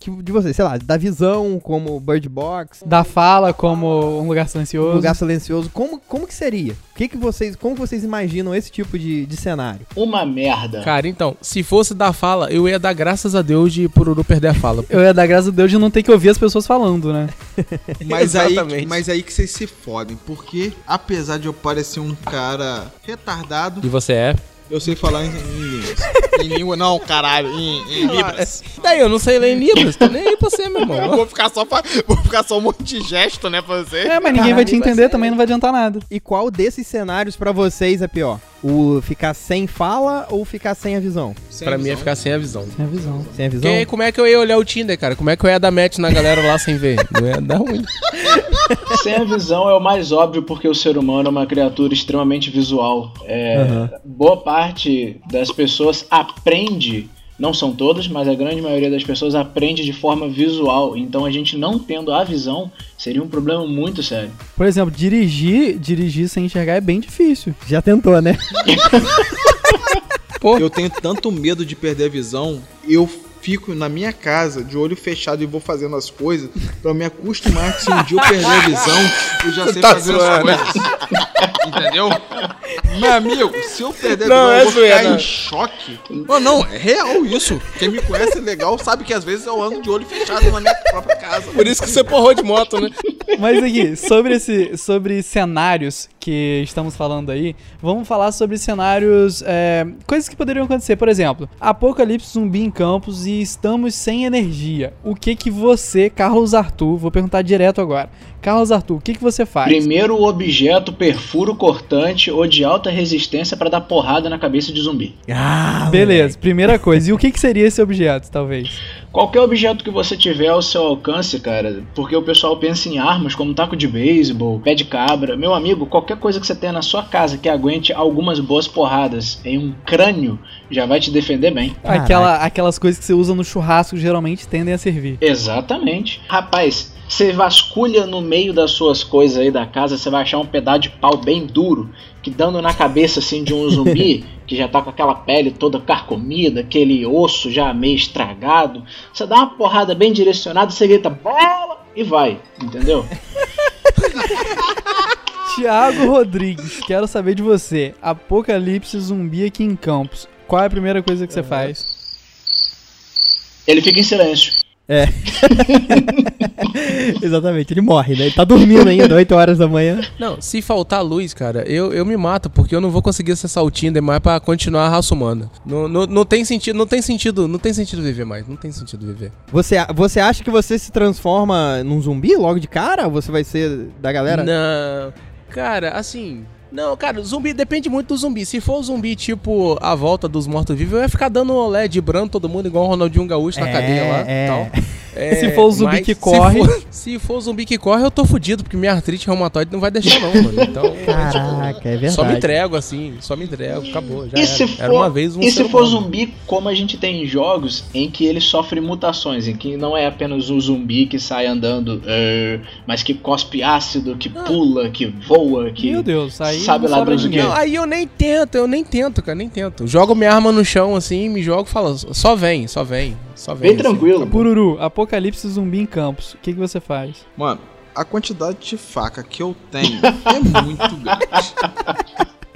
que, de você, sei lá, da visão, como Bird Box, Da fala como um lugar silencioso. lugar silencioso, como, como que seria? O que que vocês, como vocês imaginam esse tipo de, de cenário? uma merda. Cara, então, se fosse dar fala, eu ia dar graças a Deus de Pururu perder a fala. Eu ia dar graças a Deus de não ter que ouvir as pessoas falando, né? Mas aí, mas aí que vocês se fodem, porque apesar de eu parecer um cara retardado, E você é? Eu sei falar em, em línguas. em língua não, caralho, em, em libras. Daí eu não sei ler em Libras, tô nem aí pra você, meu Eu irmão. vou ficar só fa- vou ficar só um monte de gesto, né, pra você. É, mas ninguém vai te entender, também não vai adiantar nada. E qual desses cenários pra vocês é pior? O ficar sem fala ou ficar sem a visão? Pra mim é ficar sem a visão. Sem a visão. Sem a visão? Porque como é que eu ia olhar o Tinder, cara? Como é que eu ia dar match na galera lá sem ver? Não ia dar ruim. Sem a visão é o mais óbvio porque o ser humano é uma criatura extremamente visual. É, Aham. Boa parte das pessoas aprende, não são todas, mas a grande maioria das pessoas aprende de forma visual. Então a gente não tendo a visão seria um problema muito sério. Por exemplo, dirigir, dirigir sem enxergar é bem difícil. Já tentou, né? Eu tenho tanto medo de perder a visão, eu fico na minha casa de olho fechado e vou fazendo as coisas pra me acostumar que se um dia eu perder a visão, eu já sei tá fazer zoando. as coisas. Entendeu? Meu amigo, se eu perder a visão, é eu vou ficar zoeira. em choque. Não, não, é real isso. Quem me conhece legal sabe que às vezes eu ando de olho fechado na minha própria casa. Por isso que você porrou de moto, né? Mas aqui, sobre, esse, sobre cenários que estamos falando aí, vamos falar sobre cenários, é, coisas que poderiam acontecer. Por exemplo, apocalipse zumbi em campos e estamos sem energia. O que que você, Carlos Arthur, vou perguntar direto agora. Carlos Arthur, o que que você faz? Primeiro o objeto perfuro cortante ou de alta resistência pra dar porrada na cabeça de zumbi. Ah, Beleza, primeira coisa. E o que que seria esse objeto, talvez? Qualquer objeto que você tiver ao seu alcance, cara, porque o pessoal pensa em armas como taco de beisebol, pé de cabra. Meu amigo, qualquer coisa que você tenha na sua casa que aguente algumas boas porradas em um crânio já vai te defender bem. Aquela, aquelas coisas que você usa no churrasco geralmente tendem a servir. Exatamente. Rapaz, você vasculha no meio das suas coisas aí da casa, você vai achar um pedaço de pau bem duro, que dando na cabeça assim de um zumbi, que já tá com aquela pele toda carcomida, aquele osso já meio estragado. Você dá uma porrada bem direcionada, você grita bola e vai, entendeu? Tiago Rodrigues, quero saber de você. Apocalipse zumbi aqui em Campos. Qual é a primeira coisa que você faz? Ele fica em silêncio. Exatamente, ele morre, né? Ele tá dormindo ainda, 8 horas da manhã. Não, se faltar luz, cara, eu, eu me mato, porque eu não vou conseguir acessar o Tinder mais pra continuar a raça humana. Não, não, não tem sentido, não tem sentido, não tem sentido viver mais, não tem sentido viver. Você, você acha que você se transforma num zumbi logo de cara? Ou você vai ser da galera? Não, cara, assim. Não, cara, zumbi depende muito do zumbi. Se for zumbi tipo a volta dos mortos-vivos, eu ia ficar dando olé de branco todo mundo, igual o Ronaldinho Gaúcho na É, cadeia lá é. tal. É, Se for o zumbi que se corre- for- Se for, o zumbi que corre, eu tô fudido, porque minha artrite reumatoide não vai deixar, não, mano. Então, é, Caraca, é verdade. só me entrego assim, só me entrego, acabou. Já E era. se Era for, uma vez um e se for humano. zumbi, como a gente tem em jogos em que ele sofre mutações, em que não é apenas um zumbi que sai andando, eh, mas que cospe ácido, que pula, que voa, que. Meu Deus, aí sabe lá Deus o? Não, aí eu nem tento, eu nem tento, cara, nem tento. Jogo minha arma no chão assim, me jogo e falo, só vem, só vem, só vem. Bem assim. tranquilo. Pururu, apocalipse zumbi em Campos. O que, que você faz? Mano, a quantidade de faca que eu tenho é muito grande.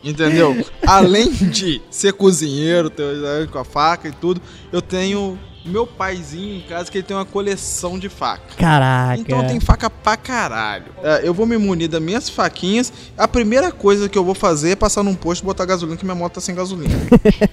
Entendeu? Além de ser cozinheiro, ter né, com a faca e tudo, eu tenho meu paizinho em casa que ele tem uma coleção de faca. Caraca. Então eu tenho faca pra caralho. É, eu vou me munir das minhas faquinhas. A primeira coisa que eu vou fazer é passar num posto e botar gasolina, que minha moto tá sem gasolina.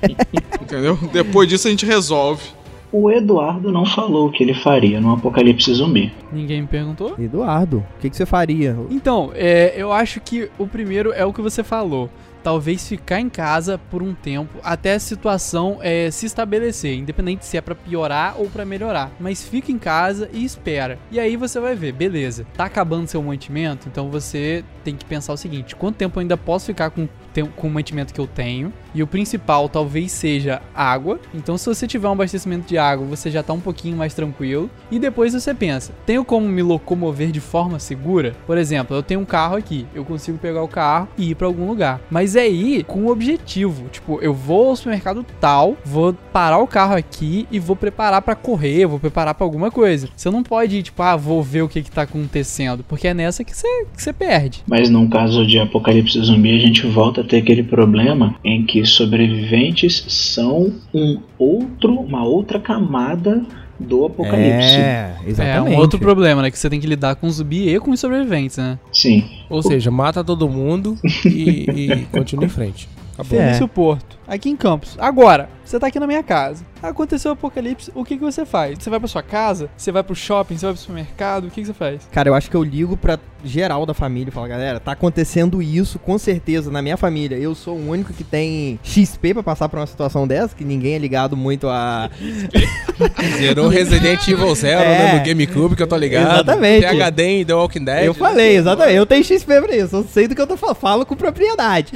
Entendeu? Depois disso a gente resolve. O Eduardo não falou o que ele faria no apocalipse zumbi. Ninguém me perguntou? Eduardo, o que, que você faria? Então, é, eu acho que o primeiro é o que você falou. Talvez ficar em casa por um tempo até a situação é, se estabelecer, independente se é pra piorar ou pra melhorar. Mas fica em casa e espera. E aí você vai ver, beleza, tá acabando seu mantimento, então você tem que pensar o seguinte: quanto tempo eu ainda posso ficar com, com o mantimento que eu tenho? E o principal talvez seja água. Então, se você tiver um abastecimento de água, você já tá um pouquinho mais tranquilo. E depois você pensa: tenho como me locomover de forma segura? Por exemplo, eu tenho um carro aqui, eu consigo pegar o carro e ir pra algum lugar. Mas é ir com um objetivo. Tipo, eu vou ao supermercado tal, vou parar o carro aqui e vou preparar pra correr, vou preparar pra alguma coisa. Você não pode ir, tipo, ah, vou ver o que que tá acontecendo, porque é nessa que você, que você perde. Mas num caso de apocalipse zumbi, a gente volta a ter aquele problema em que sobreviventes são um outro, uma outra camada do apocalipse. É, exatamente. É um outro problema, né? Que você tem que lidar com zumbi e com os sobreviventes, né? Sim. Ou seja, mata todo mundo e, e continua em frente. Acabou. É. O Porto. Aqui em Campos. Agora, você tá aqui na minha casa. Aconteceu o apocalipse, o que, que você faz? Você vai pra sua casa? Você vai pro shopping? Você vai pro supermercado? O que, que você faz? Cara, eu acho que eu ligo pra geral da família e falo, galera, tá acontecendo isso com certeza na minha família. Eu sou o único que tem XP pra passar por uma situação dessa, que ninguém é ligado muito a. Zerou Resident Evil Zero É. né, no GameCube, que eu tô ligado. Exatamente. PHD em The Walking Dead. eu falei, exatamente. Eu tenho XP pra isso. Eu sei do que eu tô falando. Falo com propriedade.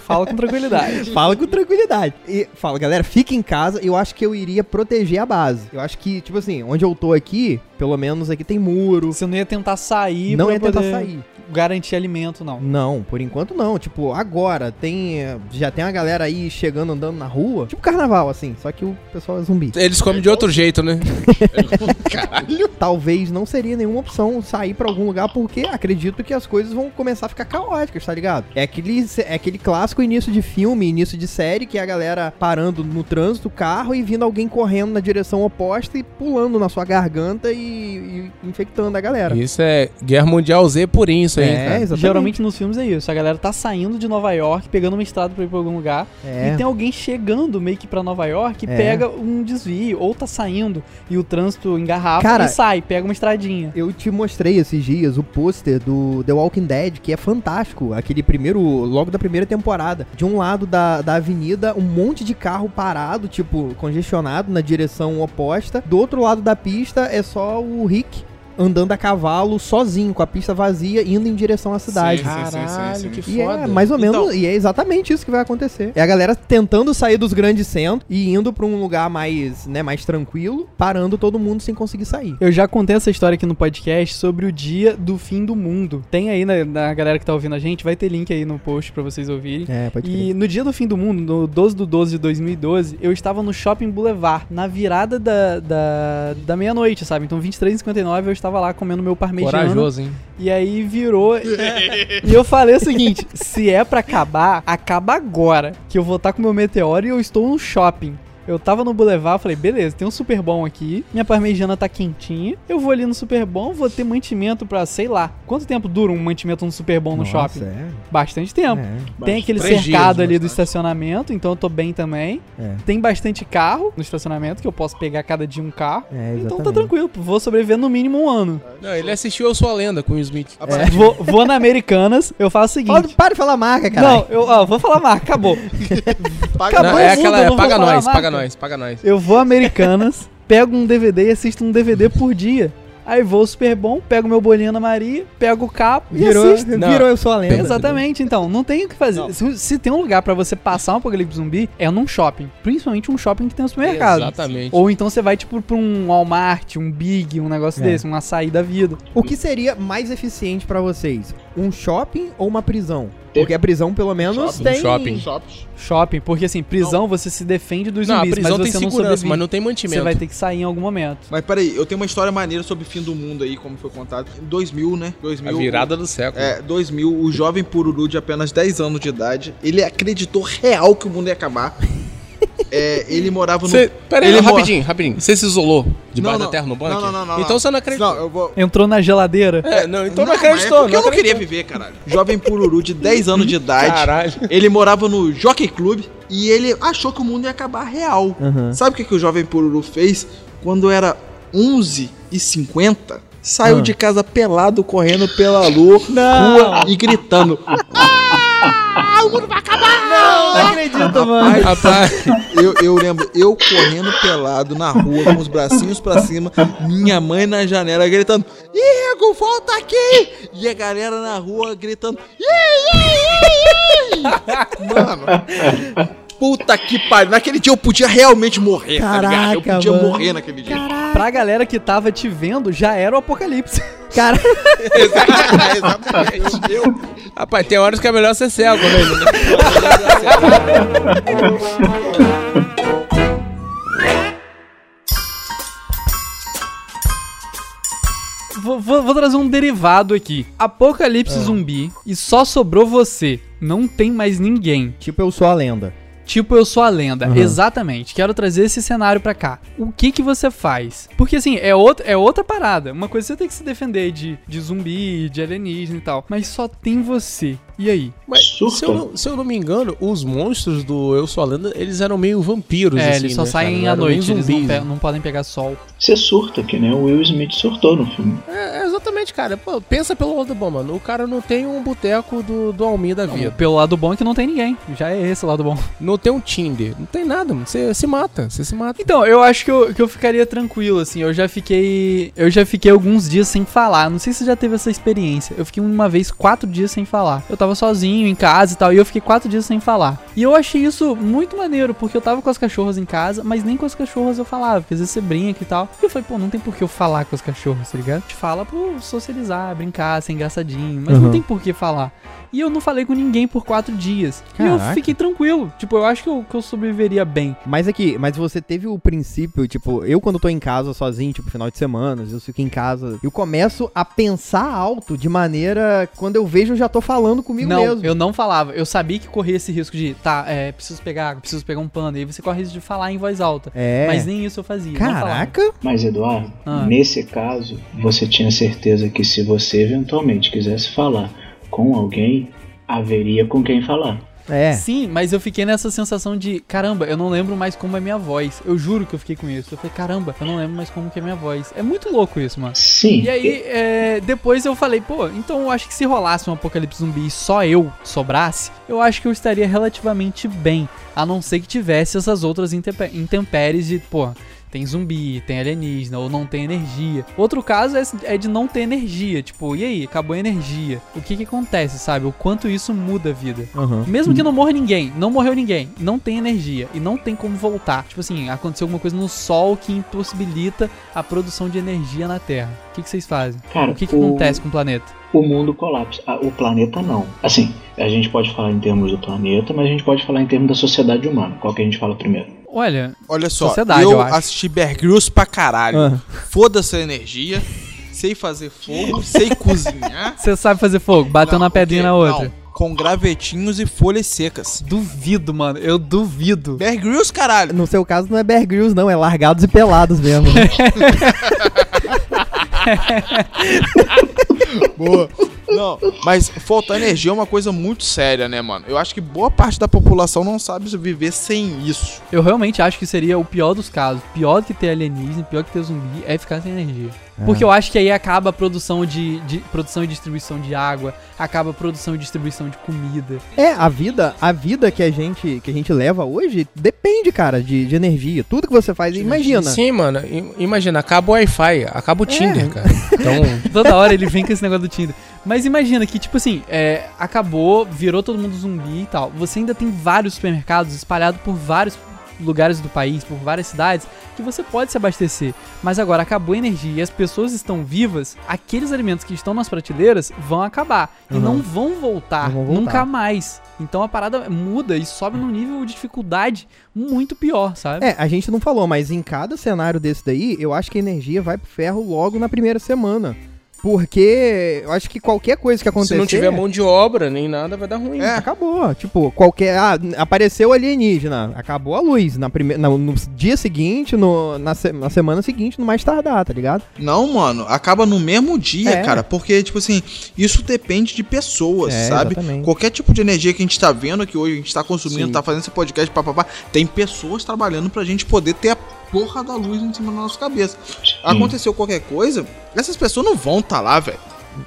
Fala com tranquilidade. Fala com tranquilidade. E fala, galera, fica em casa. Eu acho que eu iria proteger a base. Eu acho que, tipo assim, onde eu tô aqui, pelo menos aqui tem muro. Você não ia tentar sair Não ia tentar poder sair. Garantir alimento, não. Não, por enquanto não. Tipo, agora tem. Já tem uma galera aí chegando andando na rua. Tipo carnaval, assim. Só que o pessoal é zumbi. Eles comem de outro jeito, né? Talvez não seria nenhuma opção sair pra algum lugar, porque acredito que as coisas vão começar a ficar caóticas, tá ligado? É aquele, é aquele clássico início de filme, início de série, que é a galera parando no trânsito, carro, e vindo alguém correndo na direção oposta e pulando na sua garganta e, e infectando a galera. Isso é Guerra Mundial Z purinho, isso É, cara. exatamente. Geralmente nos filmes é isso. A galera tá saindo de Nova York, pegando uma estrada pra ir pra algum lugar. É. E tem alguém chegando meio que pra Nova York e É. pega um desvio. Ou tá saindo e o trânsito engarrafa Cara, e sai, pega uma estradinha. Eu te mostrei esses dias o pôster do The Walking Dead, que é fantástico. Aquele primeiro, logo da primeira temporada. De um lado da, da avenida, um monte de carro parado, tipo, congestionado na direção oposta. Do outro lado da pista é só o Rick andando a cavalo sozinho, com a pista vazia, indo em direção à cidade. Sim, sim, sim, sim, Caralho, sim. que E foda. é mais ou menos, Então- e é exatamente isso que vai acontecer. É a galera tentando sair dos grandes centros e indo pra um lugar mais, né, mais tranquilo, parando todo mundo sem conseguir sair. Eu já contei essa história aqui no podcast sobre o dia do fim do mundo. Tem aí na, na galera que tá ouvindo a gente, vai ter link aí no post pra vocês ouvirem. É, pode E no dia do fim do mundo, no 12 do 12 de 2012, eu estava no Shopping Boulevard, na virada da, da, da meia-noite, sabe? Então, 23h59, eu estava lá comendo meu parmegiano. Corajoso, hein? E aí virou. e eu falei o seguinte: se é pra acabar, acaba agora. Que eu vou estar com meu meteoro e eu estou no shopping. Eu tava no Boulevard, falei, beleza, tem um super bom aqui, minha parmegiana tá quentinha, eu vou ali no super bom, vou ter mantimento pra, sei lá, quanto tempo dura um mantimento no super bom no Nossa, shopping? É, Bastante tempo. é, Tem aquele Três cercado dias, ali do bastante. estacionamento, então eu tô bem também. é. Tem bastante carro no estacionamento, que eu posso pegar cada dia um carro. É, Então tá tranquilo, vou sobreviver no mínimo um ano. Não, ele assistiu Eu Sou a Lenda com o Smith. Vou, vou na Americanas, eu faço o Fala- seguinte. para de falar marca, cara. Não, eu ó, vou falar marca, acabou. Paga Acabou Não, é mundo, aquela, é não paga nós, paga nós, paga nós. Eu vou Americanas, pego um DVD e assisto um DVD por dia. Aí vou super bom, pego meu bolinho na Maria, pego o capo e Virou, assisto. Não. virou eu sou a lenda. Exatamente, então, não tem o que fazer. Se, se tem um lugar pra você passar um apocalipse zumbi, é num shopping. Principalmente um shopping que tem um supermercado. Exatamente. Ou então você vai, tipo, pra um Walmart, um Big, um negócio É. desse, um açaí da vida. O que seria mais eficiente pra vocês? Um shopping ou uma prisão? Porque a prisão, pelo menos, Shopping, tem. shopping. Shopping, porque assim, prisão você se defende dos Não, a zumbis, prisão mas tem você não segurança, sobrevive. mas não tem Você mantimento. vai ter que sair em algum momento. Mas peraí, eu tenho uma história maneira sobre o fim do mundo aí, como foi contado. Em 2000, né? 2000. A virada do século. É, 2000, o jovem Pururu de apenas 10 anos de idade, ele acreditou real que o mundo ia acabar. É, ele morava no. Você, pera aí, ele mora- rapidinho, rapidinho. Você se isolou debaixo Não, da terra no bunker? não, não, não, não, Então não. você não acreditou. Não, eu vou. Entrou na geladeira. É, não, então não, mas é acreditou. porque eu não queria viver, caralho. Jovem Pururu de 10 anos de idade. Caralho. Ele morava no Jockey Club e ele achou que o mundo ia acabar real. Aham. Sabe o que, que o jovem Pururu fez quando era 11h50? Saiu Ah. de casa pelado, correndo pela lua, rua e gritando. Não acredito, mano. Rapaz, Eu, eu lembro, eu correndo pelado na rua, com os bracinhos pra cima, minha mãe na janela gritando: Diego, volta aqui! E a galera na rua gritando: "Ih, ih, ih, ih!" Mano, puta que pariu. Naquele dia eu podia realmente morrer, tá ligado? Eu Caraca, podia mano. morrer naquele dia. Pra galera que tava te vendo, já era o apocalipse. Cara, Exatamente. Eu, rapaz, tem horas que é melhor ser cego, né? Vou, vou- vou trazer um derivado aqui. Apocalipse zumbi e só sobrou você. Não tem mais ninguém. tipo, eu sou a lenda. Tipo, eu sou a lenda. Uhum. Exatamente. Quero trazer esse cenário pra cá. O que que você faz? Porque assim, é, outra é outra parada. Uma coisa você tem que se defender de, de zumbi, de alienígena e tal. Mas só tem você. E aí? Mas, se eu, não, se eu não me engano, os monstros do Eu Sou a Lenda, eles eram meio vampiros, é, assim, eles só né, saem cara? à noite. Eles não, zumbis. pe- não podem pegar sol. Você surta, que nem o Will Smith surtou no filme. É, é exatamente, cara. Pô, pensa pelo lado bom, mano. O cara não tem um boteco do, do Almir da vida. Pelo lado bom é que não tem ninguém. Já é esse o lado bom. Não tem um Tinder. Não tem nada, mano. Você se mata. Você se mata. Então, eu acho que eu, que eu ficaria tranquilo, assim. Eu já fiquei. Eu já fiquei alguns dias sem falar. Não sei se você já teve essa experiência. Eu fiquei uma vez quatro dias sem falar. Eu tava sozinho em casa e tal. E eu fiquei quatro dias sem falar. E eu achei isso muito maneiro, porque eu tava com as cachorras em casa, mas nem com as cachorras eu falava. Porque às vezes você brinca e tal. E eu falei, pô, não tem por que eu falar com as cachorras, tá ligado? A gente fala por socializar, brincar, ser engraçadinho. Mas não Uhum. tem por que falar. E eu não falei com ninguém por quatro dias. E eu Caraca. fiquei tranquilo. Tipo, eu acho que eu, que eu sobreviveria bem. Mas aqui, mas você teve o princípio, tipo, eu quando tô em casa sozinho, tipo, final de semana, eu fico em casa, eu começo a pensar alto de maneira, quando eu vejo, eu já tô falando comigo não, mesmo. eu não falava. Eu sabia que corria esse risco de, tá, é, preciso pegar água, preciso pegar um pano. E aí você corre o risco de falar em voz alta. É. Mas nem isso eu fazia. Caraca. Mas, Eduardo, Ah. nesse caso, você tinha certeza que se você eventualmente quisesse falar com alguém, haveria com quem falar. É. Sim, mas eu fiquei nessa sensação de, caramba, eu não lembro mais como é minha voz. Eu juro que eu fiquei com isso. Eu falei, caramba, eu não lembro mais como que é minha voz. É muito louco isso, mano. Sim. E aí, é, depois eu falei, pô, então eu acho que se rolasse um apocalipse zumbi e só eu sobrasse, eu acho que eu estaria relativamente bem. A não ser que tivesse essas outras intempéries de, pô, tem zumbi, tem alienígena, ou não tem energia. Outro caso é, é de não ter energia. Tipo, e aí, acabou a energia. O que que acontece, sabe? O quanto isso muda a vida. Aham. Mesmo que não morra ninguém, não morreu ninguém, não tem energia e não tem como voltar. Tipo assim, aconteceu alguma coisa no Sol que impossibilita a produção de energia na Terra. O que, que vocês fazem? Cara, o que, que o- acontece com o planeta? o mundo colapsa. Ah, O planeta não. Assim, a gente pode falar em termos do planeta, mas a gente pode falar em termos da sociedade humana. Qual que a gente fala primeiro? Olha, Olha só, Sociedade, eu, eu acho. assisti Bear Grylls pra caralho. Ah. Foda-se a energia, sei fazer fogo, sei cozinhar. você sabe fazer fogo, bateu na pedrinha na outra. Não, com gravetinhos e folhas secas. Duvido, mano, eu duvido. Bear Grylls, caralho. No seu caso não é Bear Grylls, não, é largados e pelados mesmo. Boa. Não, mas faltar energia é uma coisa muito séria, né, mano? Eu acho que boa parte da população não sabe viver sem isso. Eu realmente acho que seria o pior dos casos. Pior do que ter alienígena, pior que ter zumbi, é ficar sem energia. Porque eu acho que aí acaba a produção de, de- produção e distribuição de água, acaba a produção e distribuição de comida. É, a vida, a vida que a gente que a gente leva hoje depende, cara, de, de energia. Tudo que você faz, imagina. Sim, mano. Imagina, acaba o Wi-Fi, acaba o Tinder, cara. Então, Toda hora ele vem com esse negócio do Tinder. Mas imagina que, tipo assim, é, acabou, virou todo mundo zumbi e tal. Você ainda tem vários supermercados espalhados por vários lugares do país, por várias cidades, que você pode se abastecer. Mas agora acabou a energia e as pessoas estão vivas, aqueles alimentos que estão nas prateleiras vão acabar. E Uhum. não vão voltar, Não vão voltar. nunca mais. Então a parada muda e sobe num nível de dificuldade muito pior, sabe? É, a gente não falou, mas em cada cenário desse daí, eu acho que a energia vai pro ferro logo na primeira semana. Porque eu acho que qualquer coisa que acontecer. se não tiver mão de obra nem nada, vai dar ruim. É. Acabou. Tipo, qualquer. Ah, apareceu alienígena. Acabou a luz. Na prime... na- no dia seguinte, no... na, se- na semana seguinte, no mais tardar, tá ligado? Não, mano, acaba no mesmo dia, É. cara. Porque, tipo assim, isso depende de pessoas, É, sabe? exatamente. Qualquer tipo de energia que a gente tá vendo aqui hoje, a gente tá consumindo, Sim. tá fazendo esse podcast, papapá, tem pessoas trabalhando pra gente poder ter a porra da luz em cima da nossa cabeça. Aconteceu qualquer coisa, essas pessoas não vão tá lá, velho.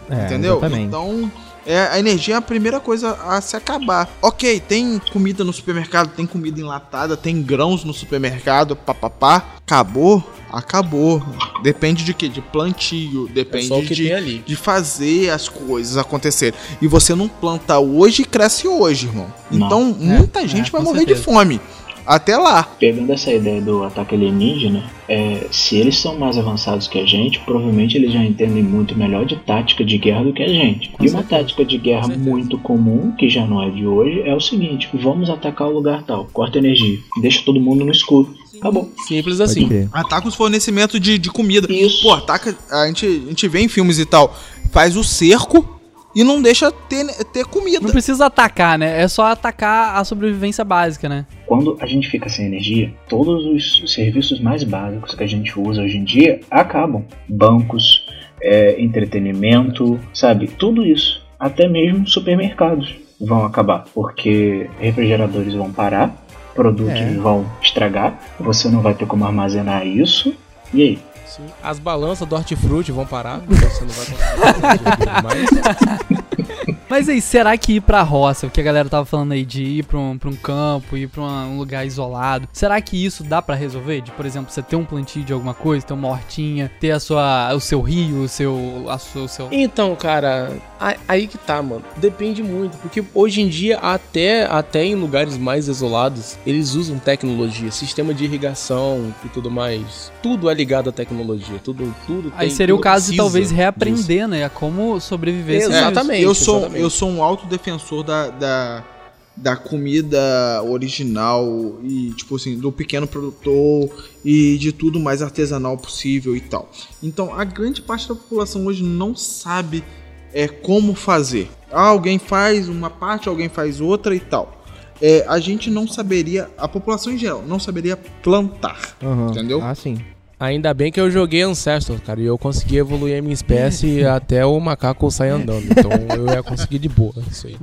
É, Entendeu? Exatamente. Então, é, a energia é a primeira coisa a se acabar. Ok, tem comida no supermercado, tem comida enlatada, tem grãos no supermercado, papapá. Acabou? Acabou. Depende de quê? De plantio, É depende só o que de, tem ali. de fazer as coisas acontecerem. E você não planta hoje e cresce hoje, irmão. Não. Então, muita gente é, vai com morrer certeza. de fome. Até lá. Pegando essa ideia do ataque alienígena, é, se eles são mais avançados que a gente, provavelmente eles já entendem muito melhor de tática de guerra do que a gente. Com e uma certeza. tática de guerra Com certeza. muito comum, que já não é de hoje, é o seguinte: vamos atacar o lugar tal, corta energia, deixa todo mundo no escuro. Acabou. Simples assim. Ataca os fornecimentos de, de comida. Isso. Pô, ataca. A gente, a gente vê em filmes e tal. Faz o cerco e não deixa ter, ter comida. Não precisa atacar, né? É só atacar a sobrevivência básica, né? Quando a gente fica sem energia, todos os serviços mais básicos que a gente usa hoje em dia acabam. Bancos, é, entretenimento, sabe? Tudo isso. Até mesmo supermercados vão acabar. Porque refrigeradores vão parar, produtos É. vão estragar, você não vai ter como armazenar isso. E aí? Sim. As balanças do hortifruti vão parar, então você não vai conseguir mais. Mas aí, será que ir pra roça, o que a galera tava falando aí, de ir pra um, pra um campo, ir pra um lugar isolado, será que isso dá pra resolver? De, por exemplo, você ter um plantio de alguma coisa, ter uma hortinha, ter a sua, o seu rio, o seu, a sua, o seu... Então, cara, aí que tá, mano. Depende muito. Porque hoje em dia, até, até em lugares mais isolados, eles usam tecnologia, sistema de irrigação e tudo mais. Tudo é ligado à tecnologia. Tudo, tudo Aí tem- seria o tudo caso de talvez disso. reaprender, né? A como sobreviver sem Exato. isso. Exatamente, eu sou, exatamente. eu sou um autodefensor da, da, da comida original e, tipo assim, do pequeno produtor e de tudo mais artesanal possível e tal. Então, a grande parte da população hoje não sabe é, como fazer. Ah, alguém faz uma parte, alguém faz outra e tal. É, a gente não saberia, a população em geral, não saberia plantar. Aham. Entendeu? Ah, sim. Ainda bem que eu joguei Ancestor, cara, e eu consegui evoluir a minha espécie até o macaco sair andando. Então eu ia conseguir de boa isso aí.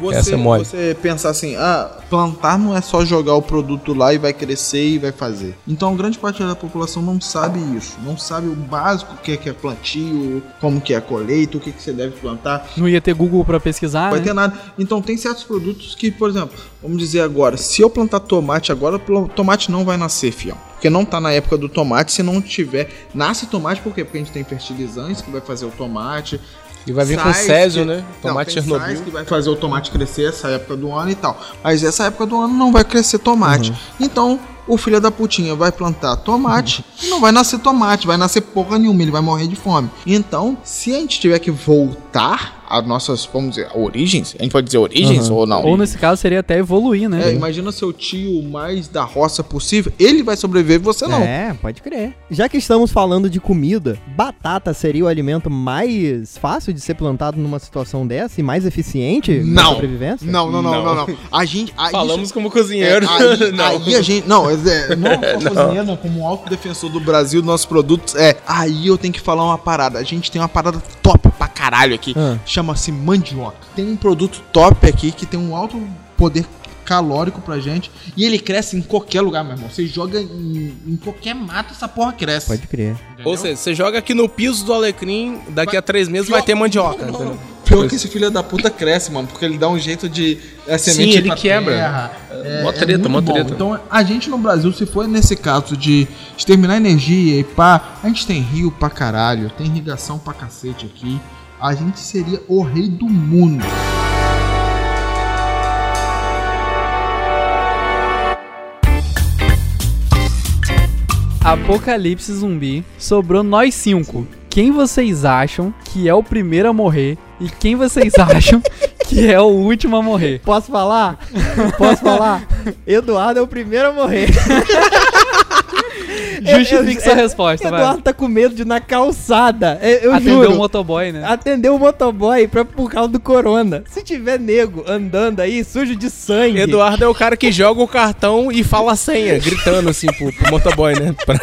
Você, Essa é mole. você pensar assim, ah, plantar não é só jogar o produto lá e vai crescer e vai fazer. Então grande parte da população não sabe isso, não sabe o básico o que é, que é plantio, como que é a colheita, o que, que você deve plantar, Não ia ter Google pra pesquisar, vai né? ter nada. Então tem certos produtos que, por exemplo, vamos dizer agora, se eu plantar tomate agora, o tomate não vai nascer, fião. Porque não tá na época do tomate, se não tiver. Nasce tomate por quê? Porque a gente tem fertilizantes que vai fazer o tomate, E vai vir com Césio, que- né? Não, Tomate tem Chernobyl. sais que vai fazer o tomate crescer essa época do ano e tal. Mas essa época do ano não vai crescer tomate. Uhum. Então, o filho da putinha vai plantar tomate e não vai nascer tomate, vai nascer porra nenhuma, ele vai morrer de fome. Então, se a gente tiver que voltar às nossas, vamos dizer, origens, a gente pode dizer origens ou não? Ou nesse caso seria até evoluir, né? É, imagina seu tio mais da roça possível, ele vai sobreviver e você não. É, pode crer. Já que estamos falando de comida, batata seria o alimento mais fácil de ser plantado numa situação dessa e mais eficiente na Não. sobrevivência? Não, não, não, Não. não, não. A gente. a- Falamos isso- como cozinheiro. É, aí, não. aí a gente. Não, é, não só cozinheiro, não, como um autodefensor do Brasil, dos nossos produtos. É, aí eu tenho que falar uma parada. A gente tem uma parada top pra caralho aqui. Ah. Chama-se mandioca. Tem um produto top aqui que tem um alto poder calórico pra gente. E ele cresce em qualquer lugar, meu irmão. Você joga em, em qualquer mato, essa porra cresce. Pode crer. Ou seja, você joga aqui no piso do Alecrim, daqui a três meses vai ter mandioca. Não, não, entendeu? não. Pior que esse filho da puta cresce, mano, porque ele dá um jeito de é, Sim, semente ele pra quebra. terra. É, Mó é treta, muito mó treta. Então, a gente no Brasil, se for nesse caso de exterminar energia e pá, a gente tem rio pra caralho, tem irrigação pra cacete aqui. A gente seria o rei do mundo. Apocalipse zumbi. Sobrou nós cinco. Quem vocês acham que é o primeiro a morrer? E quem vocês acham que é o último a morrer? Posso falar? Posso falar? Eduardo é o primeiro a morrer. Justifique sua resposta, Eduardo vai. tá com medo de ir na calçada. Eu, eu Atendeu juro. o motoboy, né? Atendeu o motoboy pra, por causa do corona. Se tiver nego andando aí, sujo de sangue. Eduardo é o cara que joga o cartão e fala a senha, gritando assim pro, pro motoboy, né? Pra-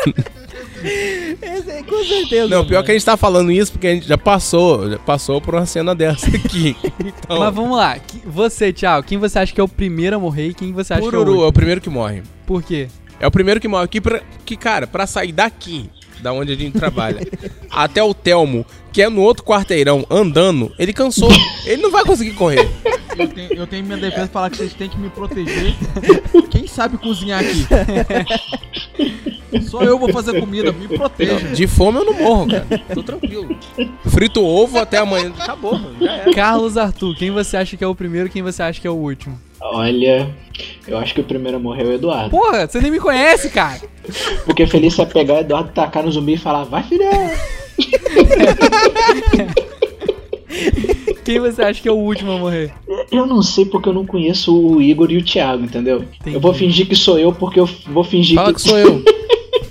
Esse aí, com certeza. Não, pior mano. que a gente tá falando isso porque a gente já passou, já passou por uma cena dessa aqui. Então, Mas vamos lá. Você, Thiago, quem você acha que é o primeiro a morrer e quem você acha que é o Pururu último? é o primeiro que morre. Por quê? É o primeiro que morre. Que, pra, que cara, pra sair daqui, da onde a gente trabalha, até o Telmo, que é no outro quarteirão, andando, ele cansou. Ele não vai conseguir correr. Eu tenho, eu tenho minha defesa falar que vocês têm que me proteger. Quem sabe cozinhar aqui? Só eu vou fazer comida, me proteja. De fome eu não morro, cara. Tô tranquilo. Frito ovo até amanhã. Acabou, mano. Já era. Carlos Arthur, quem você acha que é o primeiro e quem você acha que é o último? Olha, eu acho que o primeiro a morrer é o Eduardo. Porra, você nem me conhece, cara. Porque feliz é pegar o Eduardo, tacar no zumbi e falar, vai filhão. Quem você acha que é o último a morrer? Eu não sei porque eu não conheço o Igor e o Thiago, entendeu? Entendi. Eu vou fingir que sou eu porque eu vou fingir Fala que... que sou eu.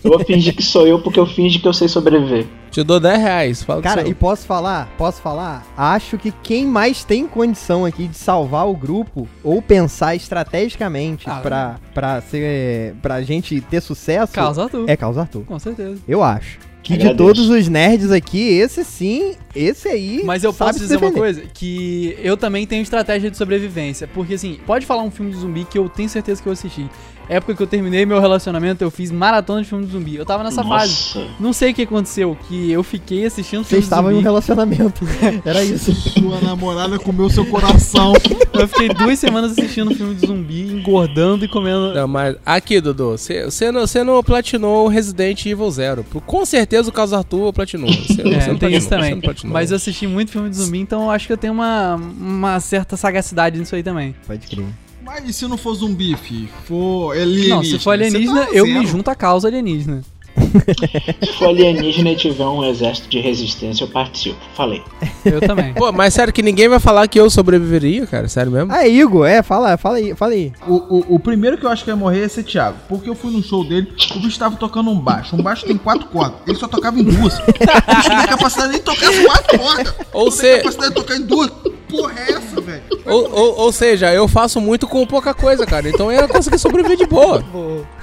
eu vou fingir que sou eu porque eu fingi que eu sei sobreviver. Te dou 10 reais. Fala Cara, e posso falar? Posso falar? Acho que quem mais tem condição aqui de salvar o grupo ou pensar estrategicamente Ah, pra, pra, ser, pra gente ter sucesso Carlos Arthur. é Carlos Arthur. Com certeza. Eu acho. Que de Agradeço. todos os nerds aqui, esse sim, esse aí. Mas eu sabe posso dizer uma defender. coisa, que eu também tenho estratégia de sobrevivência. Porque assim, pode falar um filme de zumbi que eu tenho certeza que eu assisti. Época que eu terminei meu relacionamento, eu fiz maratona de filme de zumbi. Eu tava nessa fase. Nossa. Não sei o que aconteceu, que eu fiquei assistindo Você estava em um relacionamento. Era isso. Sua namorada comeu seu coração. Eu fiquei duas semanas assistindo filme de zumbi, engordando e comendo. Não, mas aqui, Dudu, você não, cê não platinou o Resident Evil Zero. Com certeza o Carlos Arthur platinou. Você É, tem platinou, isso também. Não. Mas eu assisti muito filme de zumbi, então eu acho que eu tenho uma, uma certa sagacidade nisso aí também. Pode crer. Mas e se não for zumbi, fi? For alienígena? Não, se for alienígena, tá eu me junto à causa alienígena. Se for alienígena e tiver um exército de resistência, eu participo. Falei. Eu também. Pô, mas sério que ninguém vai falar que eu sobreviveria, cara? Sério mesmo? Ah, Igor, é, fala, fala aí, fala aí. O, o, o primeiro que eu acho que ia morrer ia ser Thiago. Porque eu fui no show dele, o bicho tava tocando um baixo. Um baixo tem quatro cordas. Ele só tocava em duas. O bicho não tem capacidade nem de tocar as quatro cordas. Ou Não se- tem capacidade de tocar em duas. Porra é essa, velho? Ou, ou, ou seja, eu faço muito com pouca coisa, cara. Então eu ia conseguir sobreviver de boa.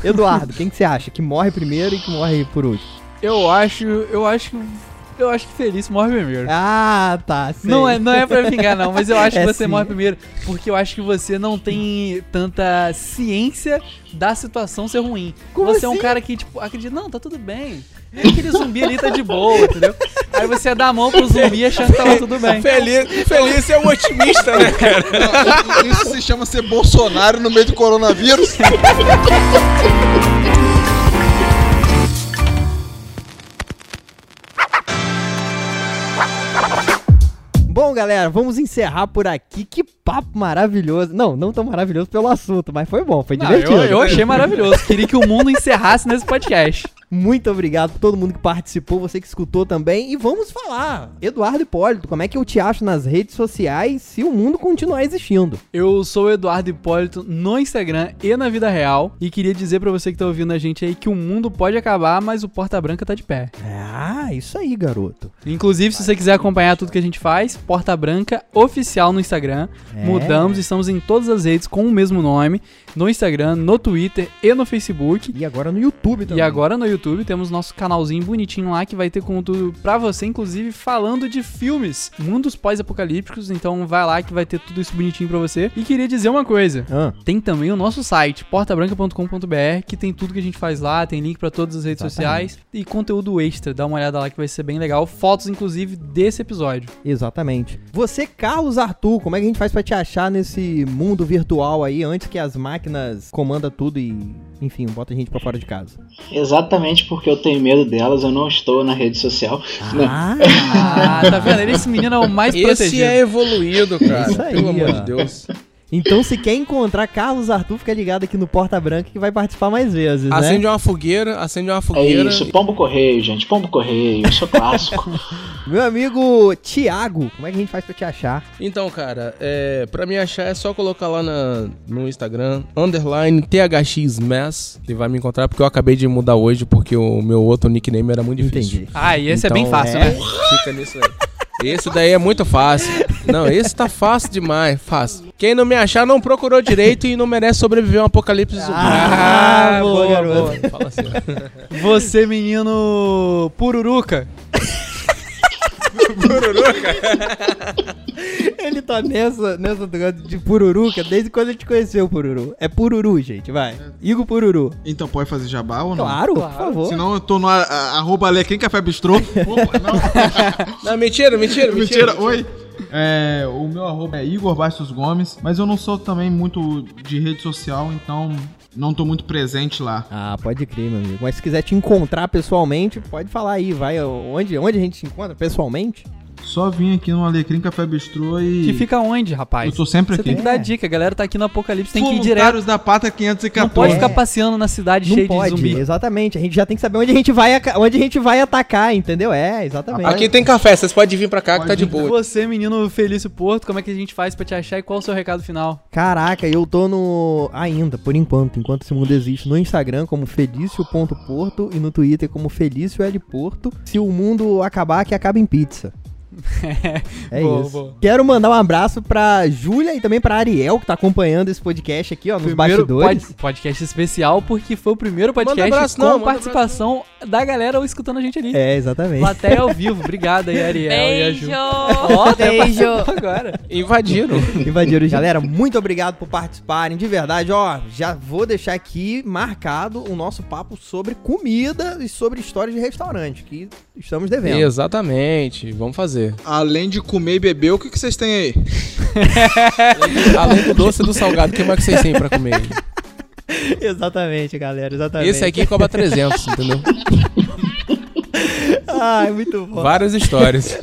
Eduardo, quem que você acha? Que morre primeiro e que morre por último? Eu acho, eu acho, eu acho que Feliz morre primeiro. Ah, tá. sei. Não é, não é pra vingar, não, mas eu acho É que você sim. morre primeiro. Porque eu acho que você não tem tanta ciência da situação ser ruim. Como você é um assim? cara que, tipo, acredita, não, tá tudo bem. Aquele zumbi ali tá de boa, entendeu? Aí você dá a mão pro zumbi achando que tava tudo bem. Feliz, feliz é um otimista, né, cara? Isso se chama ser Bolsonaro no meio do coronavírus. Bom, galera, vamos encerrar por aqui. Que papo maravilhoso. Não, não tão maravilhoso pelo assunto, mas foi bom, foi Não, divertido. eu, eu achei maravilhoso. Queria que o mundo encerrasse nesse podcast. Muito obrigado por todo mundo que participou, você que escutou também. E vamos falar, Eduardo Hipólito, como é que eu te acho nas redes sociais se o mundo continuar existindo? Eu sou o Eduardo Hipólito no Instagram e na vida real. E queria dizer pra você que tá ouvindo a gente aí que o mundo pode acabar, mas o Porta Branca tá de pé. Ah, isso aí, garoto. Inclusive, se você quiser acompanhar tudo que a gente faz, Porta Branca Oficial no Instagram. É. Mudamos, estamos em todas as redes com o mesmo nome. No Instagram, no Twitter e no Facebook. E agora no YouTube também. E agora no YouTube temos nosso canalzinho bonitinho lá que vai ter conteúdo pra você, inclusive falando de filmes, mundos pós-apocalípticos. Então vai lá que vai ter tudo isso bonitinho pra você. E queria dizer uma coisa. Ah, Tem também o nosso site, portabranca.com.br, que tem tudo que a gente faz lá, tem link pra todas as redes Exatamente. sociais e conteúdo extra. Dá uma olhada lá que vai ser bem legal. Fotos, inclusive, desse episódio. exatamente. Você, Carlos Arthur, como é que a gente faz pra te achar nesse mundo virtual aí, antes que as máquinas comandam tudo e, enfim, bota a gente pra fora de casa? Exatamente porque eu tenho medo delas, eu não estou na rede social. Ah, Ah, tá vendo? Esse menino é o mais Esse protegido. é evoluído, cara. Isso aí, Pelo amor de Deus. Então se quer encontrar Carlos Arthur, fica ligado aqui no Porta Branca que vai participar mais vezes, né? Acende uma fogueira, acende uma É fogueira. isso, pombo correio, gente, pombo correio, isso é clássico. Meu amigo Thiago, como é que a gente faz pra te achar? Então, cara, é, pra me achar é só colocar lá na, no Instagram, underline THXMass, e vai me encontrar, porque eu acabei de mudar hoje, porque o meu outro nickname era muito difícil. Entendi. Ah, e esse é bem Então, fácil, é, né? Fica nisso aí. Esse daí é muito fácil. Não, esse tá fácil demais, fácil. Quem não me achar não procurou direito e não merece sobreviver a um apocalipse zumbi. Ah, boa, garoto. Fala assim. Você, menino pururuca. Ele tá nessa, nessa negócio de pururuca desde quando a gente conheceu o pururu. É pururu, gente, vai. Igor Pururu. Então pode fazer jabá ou não? Claro, por favor. Senão eu tô no a- a- arroba Alecrim Café Bistrô. Opa, não. Não, mentira, mentira, mentira. Mentira, oi. É, o meu arroba é Igor Bastos Gomes, mas eu não sou também muito de rede social, então não tô muito presente lá. Ah, pode crer, meu amigo. Mas se quiser te encontrar pessoalmente, pode falar aí, vai. Onde, onde a gente se encontra pessoalmente? Só vim aqui no Alecrim Café Bistrô e. Que fica onde, rapaz? Eu tô sempre Você aqui. tem que dar dica, a galera tá aqui no Apocalipse, tem que ir direto. Voluntários da Não 514. pode É. ficar passeando na cidade Não cheia pode, de zumbi. exatamente. A gente já tem que saber onde a gente vai, onde a gente vai atacar, entendeu? É, exatamente. Aqui tem café, vocês podem vir pra cá que tá Pode de boa. Você, menino Felício Porto, como é que a gente faz pra te achar e qual o seu recado final? Caraca, eu tô no. Ainda, por enquanto, enquanto esse mundo existe, no Instagram como Felício.porto e no Twitter como Felício L Porto. Se o mundo acabar, que acaba em pizza. É Boa, isso. boa. Quero mandar um abraço pra Júlia e também pra Ariel, que tá acompanhando esse podcast aqui, ó, nos bastidores. pod- podcast especial, porque foi o primeiro podcast abraço, com não, participação da galera escutando a gente ali. É, exatamente. Plateia ao vivo. Obrigado aí, Ariel e a Ju. Beijo! Ó, até Beijo! agora. Invadiram. Invadiram. Galera, muito obrigado por participarem. De verdade, ó, já vou deixar aqui marcado o nosso papo sobre comida e sobre histórias de restaurante, que estamos devendo. Exatamente, vamos fazer. Além de comer e beber, o que, que vocês têm aí? Além do doce e do salgado, o que mais que vocês têm pra comer? exatamente, galera, exatamente. Esse aqui cobra 300, entendeu? Ai, muito bom. Várias histórias.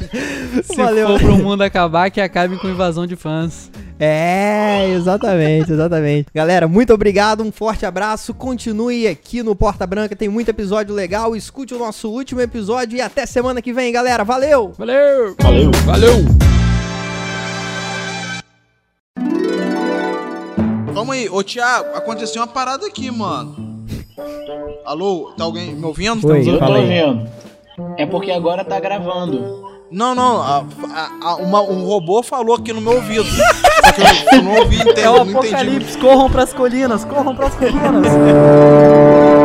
Se Valeu. for pro mundo acabar, que acabe com invasão de fãs. É, exatamente, exatamente. Galera, muito obrigado, um forte abraço. Continue aqui no Porta Branca, tem muito episódio legal. Escute o nosso último episódio e até semana que vem, galera. Valeu! Valeu! Valeu. Valeu! Calma aí, ô Thiago, aconteceu uma parada aqui, mano. Alô, tá alguém me ouvindo? Oi. Eu tô vendo. É porque agora tá gravando. Não, não, a- a- a- uma- um robô falou aqui no meu ouvido. Só que eu, eu não ouvi, entendo, É o não entendi. apocalipse, corram pras colinas, corram pras colinas.